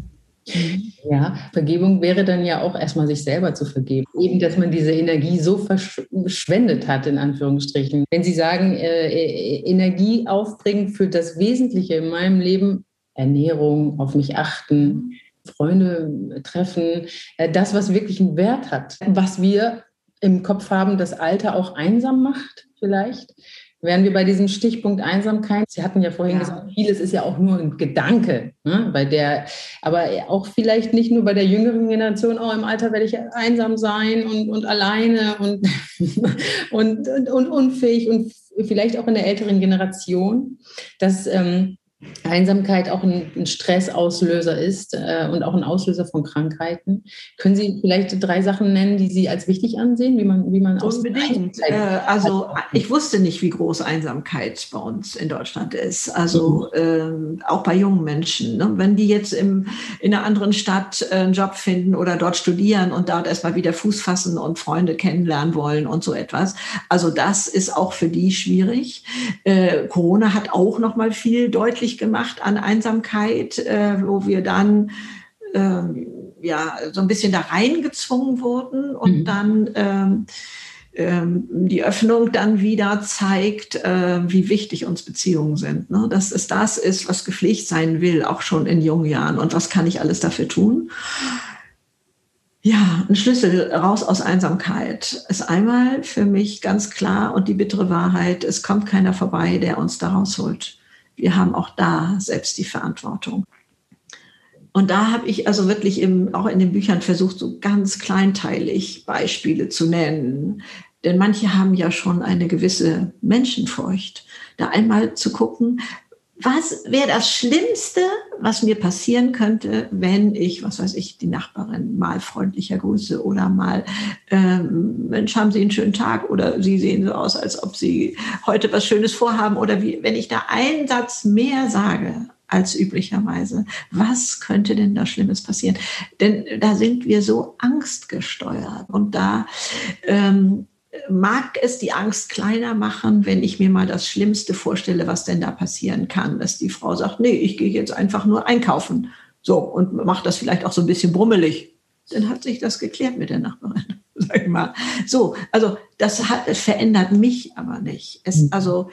Ja, Vergebung wäre dann ja auch erstmal sich selber zu vergeben. Eben, dass man diese Energie so verschwendet hat, in Anführungsstrichen. Wenn Sie sagen, äh, äh, Energie aufbringen für das Wesentliche in meinem Leben, Ernährung, auf mich achten, Freunde treffen, äh, das, was wirklich einen Wert hat, was wir im Kopf haben, das Alter auch einsam macht, vielleicht wären wir bei diesem Stichpunkt Einsamkeit. Sie hatten ja vorhin ja. gesagt, vieles ist ja auch nur ein Gedanke, ne? bei der, aber auch vielleicht nicht nur bei der jüngeren Generation, auch im Alter werde ich einsam sein und, und alleine und, (laughs) und, und, und, unfähig und vielleicht auch in der älteren Generation, dass ähm, Einsamkeit auch ein, ein Stressauslöser ist äh, und auch ein Auslöser von Krankheiten. Können Sie vielleicht drei Sachen nennen, die Sie als wichtig ansehen, wie man, wie man Unbedingt. Äh, also ich wusste nicht, wie groß Einsamkeit bei uns in Deutschland ist. Also mhm. äh, auch bei jungen Menschen. Ne? Wenn die jetzt im, in einer anderen Stadt äh, einen Job finden oder dort studieren und dort erstmal wieder Fuß fassen und Freunde kennenlernen wollen und so etwas. Also das ist auch für die schwierig. Äh, Corona hat auch noch mal viel deutlich gemacht an Einsamkeit, äh, wo wir dann äh, ja so ein bisschen da reingezwungen wurden und mhm. dann ähm, ähm, die Öffnung dann wieder zeigt, äh, wie wichtig uns Beziehungen sind. Ne? Dass es das ist, was gepflegt sein will, auch schon in jungen Jahren. Und was kann ich alles dafür tun? Ja, ein Schlüssel raus aus Einsamkeit ist einmal für mich ganz klar und die bittere Wahrheit, es kommt keiner vorbei, der uns da rausholt wir haben auch da selbst die Verantwortung. Und da habe ich also wirklich im, auch in den Büchern versucht, so ganz kleinteilig Beispiele zu nennen. Denn manche haben ja schon eine gewisse Menschenfurcht. Da einmal zu gucken, was wäre das Schlimmste, was mir passieren könnte, wenn ich, was weiß ich, die Nachbarin mal freundlicher grüße oder mal, ähm, Mensch, haben Sie einen schönen Tag oder Sie sehen so aus, als ob Sie heute was Schönes vorhaben oder wie, wenn ich da einen Satz mehr sage als üblicherweise, was könnte denn da Schlimmes passieren? Denn da sind wir so angstgesteuert und da ähm, mag es die Angst kleiner machen, wenn ich mir mal das Schlimmste vorstelle, was denn da passieren kann, dass die Frau sagt, nee, ich gehe jetzt einfach nur einkaufen. So, und macht das vielleicht auch so ein bisschen brummelig. Dann hat sich das geklärt mit der Nachbarin, (laughs) sag ich mal. So, also das hat, verändert mich aber nicht. Es, mhm. also,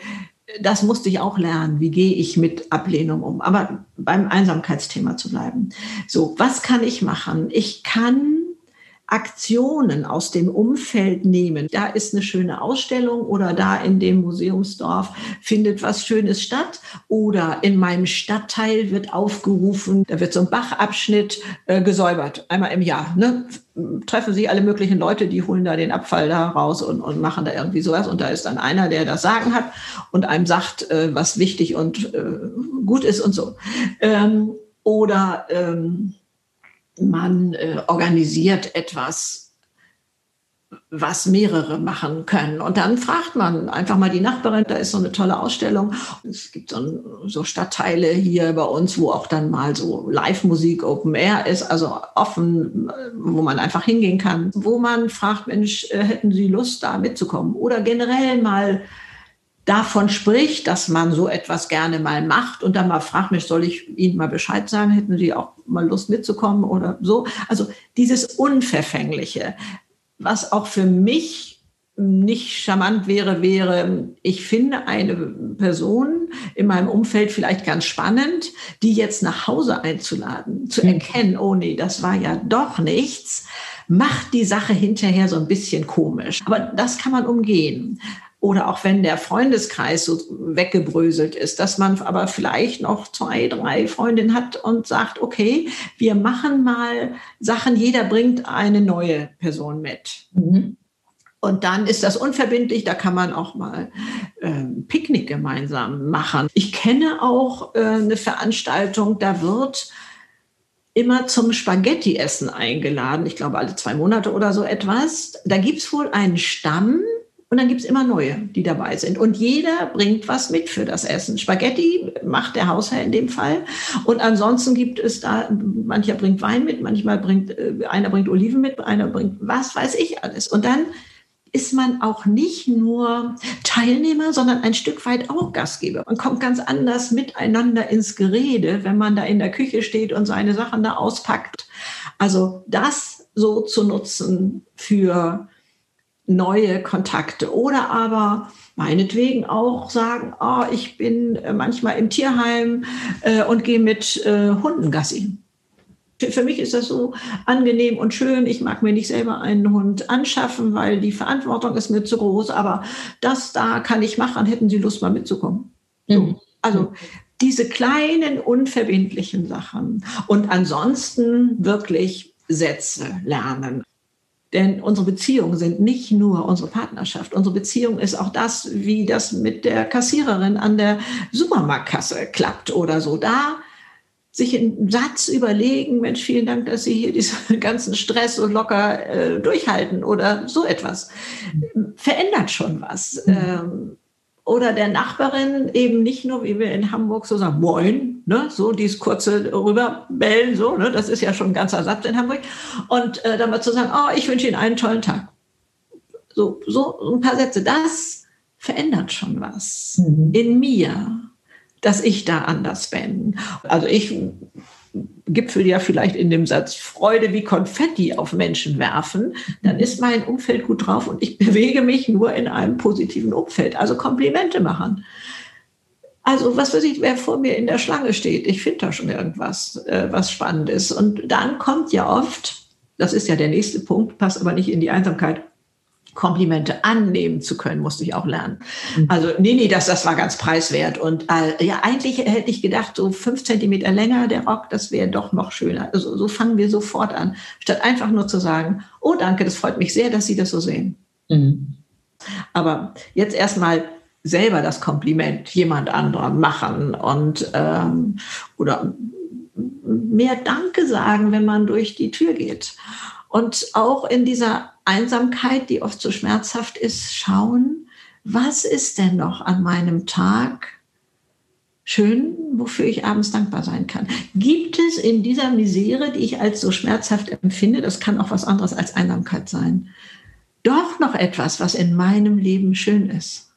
das musste ich auch lernen. Wie gehe ich mit Ablehnung um? Aber beim Einsamkeitsthema zu bleiben. So, was kann ich machen? Ich kann Aktionen aus dem Umfeld nehmen. Da ist eine schöne Ausstellung oder da in dem Museumsdorf findet was Schönes statt oder in meinem Stadtteil wird aufgerufen, da wird so ein Bachabschnitt äh, gesäubert, einmal im Jahr. Ne? Treffen sich alle möglichen Leute, die holen da den Abfall da raus und, und machen da irgendwie sowas und da ist dann einer, der das Sagen hat und einem sagt, äh, was wichtig und äh, gut ist und so. Ähm, oder ähm, man äh, organisiert etwas, was mehrere machen können. Und dann fragt man einfach mal die Nachbarin, da ist so eine tolle Ausstellung. Es gibt so, so Stadtteile hier bei uns, wo auch dann mal so Live-Musik Open Air ist, also offen, wo man einfach hingehen kann, wo man fragt, Mensch, äh, hätten Sie Lust, da mitzukommen? Oder generell mal davon spricht, dass man so etwas gerne mal macht und dann mal fragt mich, soll ich Ihnen mal Bescheid sagen, hätten Sie auch mal Lust mitzukommen oder so. Also dieses Unverfängliche, was auch für mich nicht charmant wäre, wäre, ich finde eine Person in meinem Umfeld vielleicht ganz spannend, die jetzt nach Hause einzuladen, zu mhm. erkennen, oh nee, das war ja doch nichts, macht die Sache hinterher so ein bisschen komisch. Aber das kann man umgehen oder auch wenn der Freundeskreis so weggebröselt ist, dass man aber vielleicht noch zwei, drei Freundinnen hat und sagt, okay, wir machen mal Sachen, jeder bringt eine neue Person mit. Mhm. Und dann ist das unverbindlich, da kann man auch mal äh, Picknick gemeinsam machen. Ich kenne auch äh, eine Veranstaltung, da wird immer zum Spaghetti-Essen eingeladen. Ich glaube, alle zwei Monate oder so etwas. Da gibt's wohl einen Stamm, und dann gibt es immer neue, die dabei sind. Und jeder bringt was mit für das Essen. Spaghetti macht der Hausherr in dem Fall. Und ansonsten gibt es da, mancher bringt Wein mit, manchmal bringt, äh, einer bringt Oliven mit, einer bringt was weiß ich alles. Und dann ist man auch nicht nur Teilnehmer, sondern ein Stück weit auch Gastgeber. Man kommt ganz anders miteinander ins Gerede, wenn man da in der Küche steht und seine Sachen da auspackt. Also das so zu nutzen für neue Kontakte oder aber meinetwegen auch sagen, oh, ich bin äh, manchmal im Tierheim äh, und gehe mit äh, Hunden Gassi. Für mich ist das so angenehm und schön. Ich mag mir nicht selber einen Hund anschaffen, weil die Verantwortung ist mir zu groß. Aber das da kann ich machen. Hätten Sie Lust, mal mitzukommen? So. Mhm. Also diese kleinen, unverbindlichen Sachen. Und ansonsten wirklich Sätze lernen. Denn unsere Beziehungen sind nicht nur unsere Partnerschaft. Unsere Beziehung ist auch das, wie das mit der Kassiererin an der Supermarktkasse klappt oder so. Da sich einen Satz überlegen, Mensch, vielen Dank, dass Sie hier diesen (laughs) ganzen Stress so locker äh, durchhalten oder so etwas, verändert schon was. Mhm. Ähm, oder der Nachbarin eben nicht nur, wie wir in Hamburg so sagen, moin, ne, so dieses kurze rüberbellen, so, ne, das ist ja schon ein ganzer Satz in Hamburg. Und äh, dann mal zu sagen, oh, ich wünsche Ihnen einen tollen Tag. So, so ein paar Sätze, das verändert schon was mhm. in mir, dass ich da anders bin. Also ich gipfelt ja vielleicht in dem Satz Freude wie Konfetti auf Menschen werfen, dann ist mein Umfeld gut drauf und ich (laughs) bewege mich nur in einem positiven Umfeld. Also Komplimente machen. Also was weiß ich, wer vor mir in der Schlange steht, ich finde da schon irgendwas, äh, was spannend ist. Und dann kommt ja oft, das ist ja der nächste Punkt, passt aber nicht in die Einsamkeit, Komplimente annehmen zu können, musste ich auch lernen. Mhm. Also, nee, nee, das, das war ganz preiswert. Und äh, ja, eigentlich hätte ich gedacht, so fünf Zentimeter länger der Rock, das wäre doch noch schöner. Also, so fangen wir sofort an, statt einfach nur zu sagen, oh danke, das freut mich sehr, dass Sie das so sehen. Mhm. Aber jetzt erstmal selber das Kompliment jemand anderem machen und ähm, oder mehr Danke sagen, wenn man durch die Tür geht. Und auch in dieser Einsamkeit, die oft so schmerzhaft ist, schauen, was ist denn noch an meinem Tag schön, wofür ich abends dankbar sein kann. Gibt es in dieser Misere, die ich als so schmerzhaft empfinde, das kann auch was anderes als Einsamkeit sein, doch noch etwas, was in meinem Leben schön ist?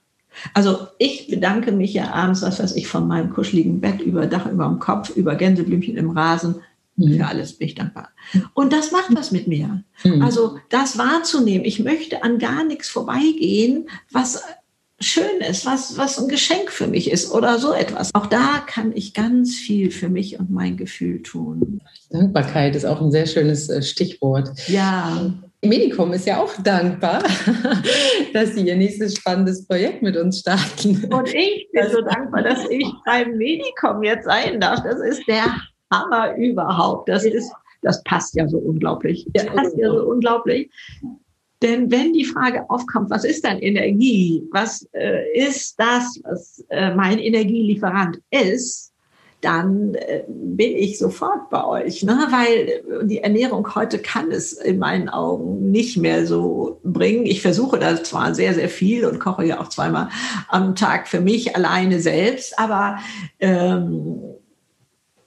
Also ich bedanke mich ja abends, was weiß ich, von meinem kuscheligen Bett über Dach über dem Kopf, über Gänseblümchen im Rasen, Mhm. Für alles bin ich dankbar. Und das macht was mit mir. Mhm. Also das wahrzunehmen. Ich möchte an gar nichts vorbeigehen, was schön ist, was, was ein Geschenk für mich ist oder so etwas. Auch da kann ich ganz viel für mich und mein Gefühl tun. Dankbarkeit ist auch ein sehr schönes äh, Stichwort. Ja. Medicom ist ja auch dankbar, (laughs) dass Sie Ihr nächstes spannendes Projekt mit uns starten. Und ich bin so dankbar, dass ich beim Medicom jetzt sein darf. Das ist der Hammer überhaupt. Das ist, das passt ja so unglaublich. Das passt ja so unglaublich. Denn wenn die Frage aufkommt, was ist denn Energie? Was äh, ist das, was äh, mein Energielieferant ist? Dann äh, bin ich sofort bei euch, ne? weil die Ernährung heute kann es in meinen Augen nicht mehr so bringen. Ich versuche da zwar sehr, sehr viel und koche ja auch zweimal am Tag für mich alleine selbst, aber ähm,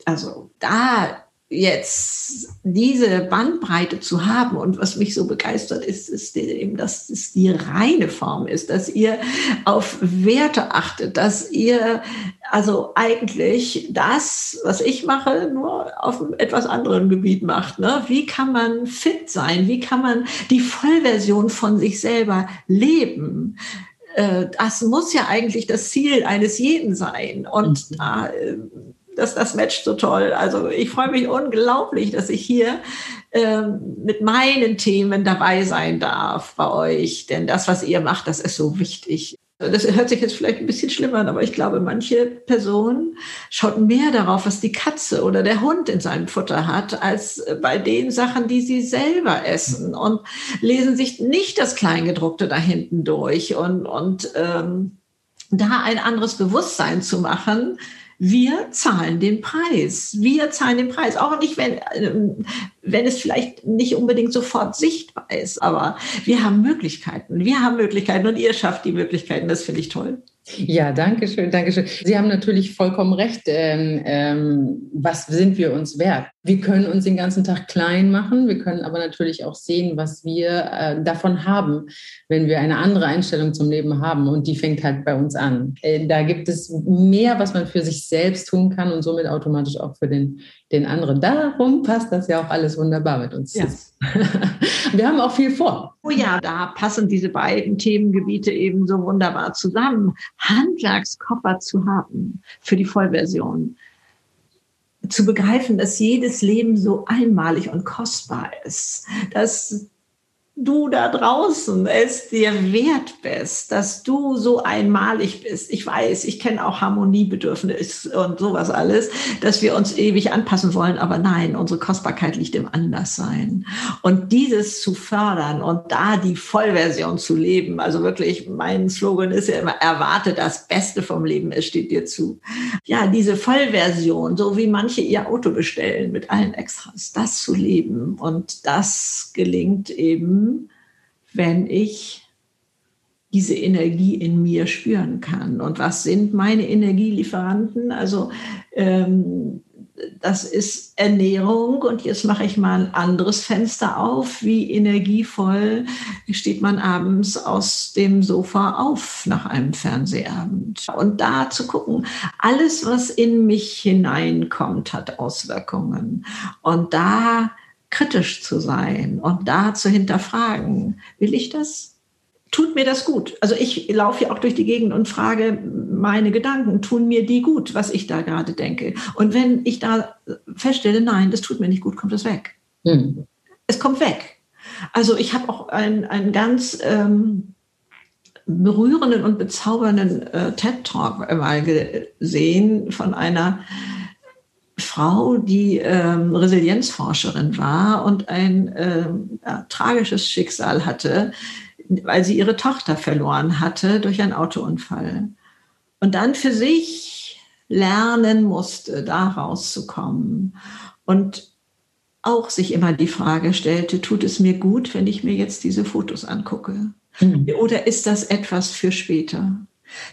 also da jetzt diese Bandbreite zu haben und was mich so begeistert ist, ist eben, dass es die reine Form ist, dass ihr auf Werte achtet, dass ihr also eigentlich das, was ich mache, nur auf einem etwas anderen Gebiet macht. Ne? Wie kann man fit sein? Wie kann man die Vollversion von sich selber leben? Äh, das muss ja eigentlich das Ziel eines jeden sein. Und mhm. da äh, das, matcht so toll. Also ich freue mich unglaublich, dass ich hier ähm, mit meinen Themen dabei sein darf bei euch. Denn das, was ihr macht, das ist so wichtig. Das hört sich jetzt vielleicht ein bisschen schlimmer an, aber ich glaube, manche Personen schaut mehr darauf, was die Katze oder der Hund in seinem Futter hat, als bei den Sachen, die sie selber essen und lesen sich nicht das Kleingedruckte da hinten durch und, und ähm, da ein anderes Bewusstsein zu machen, wir zahlen den Preis. Wir zahlen den Preis. Auch nicht, wenn, ähm, wenn es vielleicht nicht unbedingt sofort sichtbar ist, aber wir haben Möglichkeiten. Wir haben Möglichkeiten und ihr schafft die Möglichkeiten. Das finde ich toll. Ja, danke schön, danke schön. Sie haben natürlich vollkommen recht. Ähm, ähm, was sind wir uns wert? Wir können uns den ganzen Tag klein machen. Wir können aber natürlich auch sehen, was wir äh, davon haben, wenn wir eine andere Einstellung zum Leben haben. Und die fängt halt bei uns an. Äh, da gibt es mehr, was man für sich selbst tun kann und somit automatisch auch für den, den anderen. Darum passt das ja auch alles wunderbar mit uns. Ja. (laughs) Wir haben auch viel vor. Oh ja, da passen diese beiden Themengebiete eben so wunderbar zusammen. Handwerkskoffer zu haben für die Vollversion. Zu begreifen, dass jedes Leben so einmalig und kostbar ist, dass du da draußen es dir wert bist, dass du so einmalig bist. Ich weiß, ich kenne auch Harmoniebedürfnis und sowas alles, dass wir uns ewig anpassen wollen, aber nein, unsere Kostbarkeit liegt im Anderssein. Und dieses zu fördern und da die Vollversion zu leben, also wirklich, mein Slogan ist ja immer, erwarte das Beste vom Leben, es steht dir zu. Ja, diese Vollversion, so wie manche ihr Auto bestellen mit allen Extras, das zu leben und das gelingt eben wenn ich diese Energie in mir spüren kann. Und was sind meine Energielieferanten? Also ähm, das ist Ernährung und jetzt mache ich mal ein anderes Fenster auf. Wie energievoll steht man abends aus dem Sofa auf nach einem Fernsehabend? Und da zu gucken, alles, was in mich hineinkommt, hat Auswirkungen. Und da kritisch zu sein und da zu hinterfragen, will ich das? Tut mir das gut? Also ich laufe ja auch durch die Gegend und frage meine Gedanken, tun mir die gut, was ich da gerade denke? Und wenn ich da feststelle, nein, das tut mir nicht gut, kommt es weg. Hm. Es kommt weg. Also ich habe auch einen, einen ganz ähm, berührenden und bezaubernden äh, TED-Talk mal gesehen von einer Frau, die ähm, Resilienzforscherin war und ein ähm, ja, tragisches Schicksal hatte, weil sie ihre Tochter verloren hatte durch einen Autounfall. Und dann für sich lernen musste, da rauszukommen. Und auch sich immer die Frage stellte, tut es mir gut, wenn ich mir jetzt diese Fotos angucke? Mhm. Oder ist das etwas für später?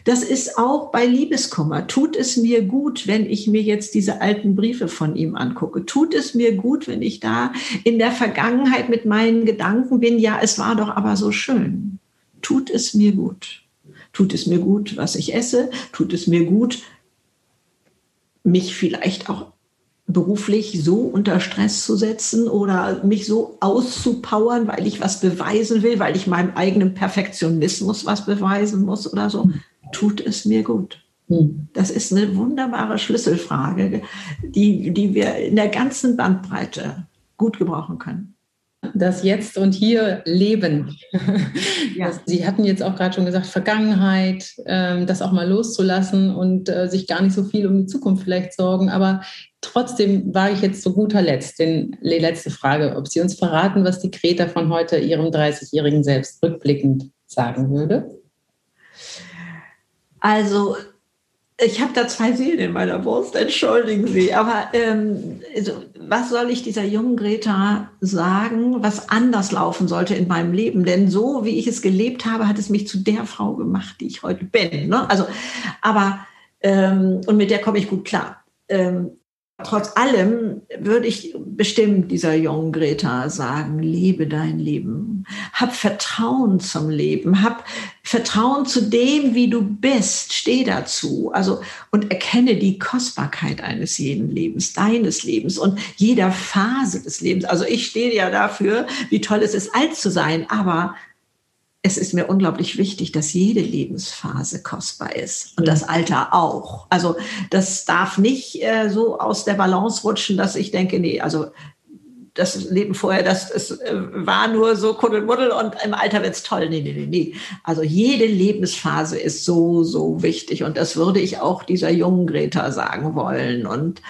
Das ist auch bei Liebeskummer. Tut es mir gut, wenn ich mir jetzt diese alten Briefe von ihm angucke? Tut es mir gut, wenn ich da in der Vergangenheit mit meinen Gedanken bin? Ja, es war doch aber so schön. Tut es mir gut? Tut es mir gut, was ich esse? Tut es mir gut, mich vielleicht auch beruflich so unter Stress zu setzen oder mich so auszupowern, weil ich was beweisen will, weil ich meinem eigenen Perfektionismus was beweisen muss oder so, tut es mir gut. Hm. Das ist eine wunderbare Schlüsselfrage, die, die wir in der ganzen Bandbreite gut gebrauchen können. Das Jetzt und Hier leben. Ja. Sie hatten jetzt auch gerade schon gesagt, Vergangenheit, ähm, das auch mal loszulassen und äh, sich gar nicht so viel um die Zukunft vielleicht sorgen. Aber trotzdem war ich jetzt zu guter Letzt, denn die letzte Frage, ob Sie uns verraten, was die Greta von heute ihrem 30-jährigen Selbst rückblickend sagen würde? Also ich habe da zwei Seelen in meiner Brust, entschuldigen Sie. Aber ähm, also, was soll ich dieser jungen Greta sagen, was anders laufen sollte in meinem Leben? Denn so wie ich es gelebt habe, hat es mich zu der Frau gemacht, die ich heute bin. Ne? Also, aber ähm, und mit der komme ich gut klar. Ähm, Trotz allem würde ich bestimmt dieser jungen Greta sagen, lebe dein Leben. Hab Vertrauen zum Leben. Hab Vertrauen zu dem, wie du bist. Steh dazu. Also, und erkenne die Kostbarkeit eines jeden Lebens, deines Lebens und jeder Phase des Lebens. Also ich stehe ja dafür, wie toll es ist, alt zu sein. Aber es ist mir unglaublich wichtig, dass jede Lebensphase kostbar ist und das Alter auch. Also das darf nicht äh, so aus der Balance rutschen, dass ich denke, nee, also das Leben vorher, das, das äh, war nur so Kuddelmuddel und im Alter wird's toll. Nee, nee, nee, nee. Also jede Lebensphase ist so, so wichtig und das würde ich auch dieser jungen Greta sagen wollen. Und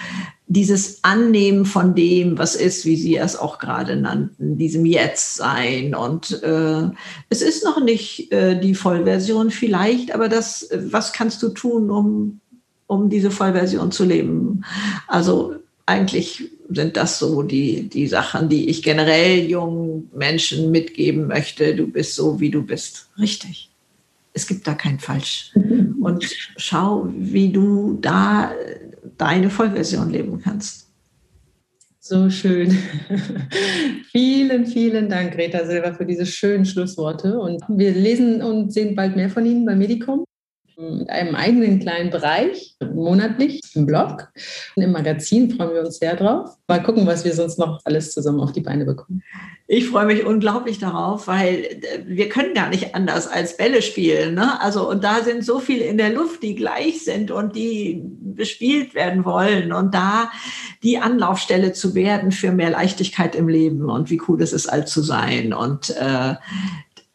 dieses Annehmen von dem, was ist, wie Sie es auch gerade nannten, diesem Jetzt-Sein. Und äh, es ist noch nicht äh, die Vollversion vielleicht, aber das, was kannst du tun, um, um diese Vollversion zu leben? Also eigentlich sind das so die, die Sachen, die ich generell jungen Menschen mitgeben möchte. Du bist so, wie du bist. Richtig. Es gibt da kein Falsch. Und schau, wie du da deine Vollversion leben kannst. So schön. (laughs) vielen, vielen Dank, Greta Silber, für diese schönen Schlussworte. Und wir lesen und sehen bald mehr von Ihnen bei Medicom mit einem eigenen kleinen Bereich, monatlich im Blog und im Magazin freuen wir uns sehr drauf. Mal gucken, was wir sonst noch alles zusammen auf die Beine bekommen. Ich freue mich unglaublich darauf, weil äh, wir können gar nicht anders als Bälle spielen. Ne? Also, und da sind so viele in der Luft, die gleich sind und die bespielt werden wollen. Und da die Anlaufstelle zu werden für mehr Leichtigkeit im Leben und wie cool es ist, alt zu sein. Und äh,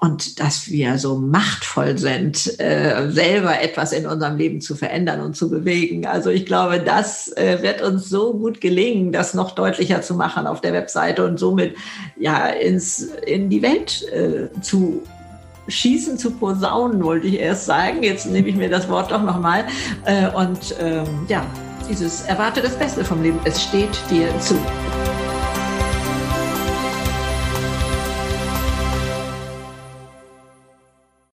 und dass wir so machtvoll sind, äh, selber etwas in unserem Leben zu verändern und zu bewegen. Also ich glaube, das äh, wird uns so gut gelingen, das noch deutlicher zu machen auf der Webseite und somit ja ins, in die Welt äh, zu schießen, zu posaunen, wollte ich erst sagen. Jetzt nehme ich mir das Wort doch nochmal. Äh, und ähm, ja, dieses Erwarte das Beste vom Leben. Es steht dir zu.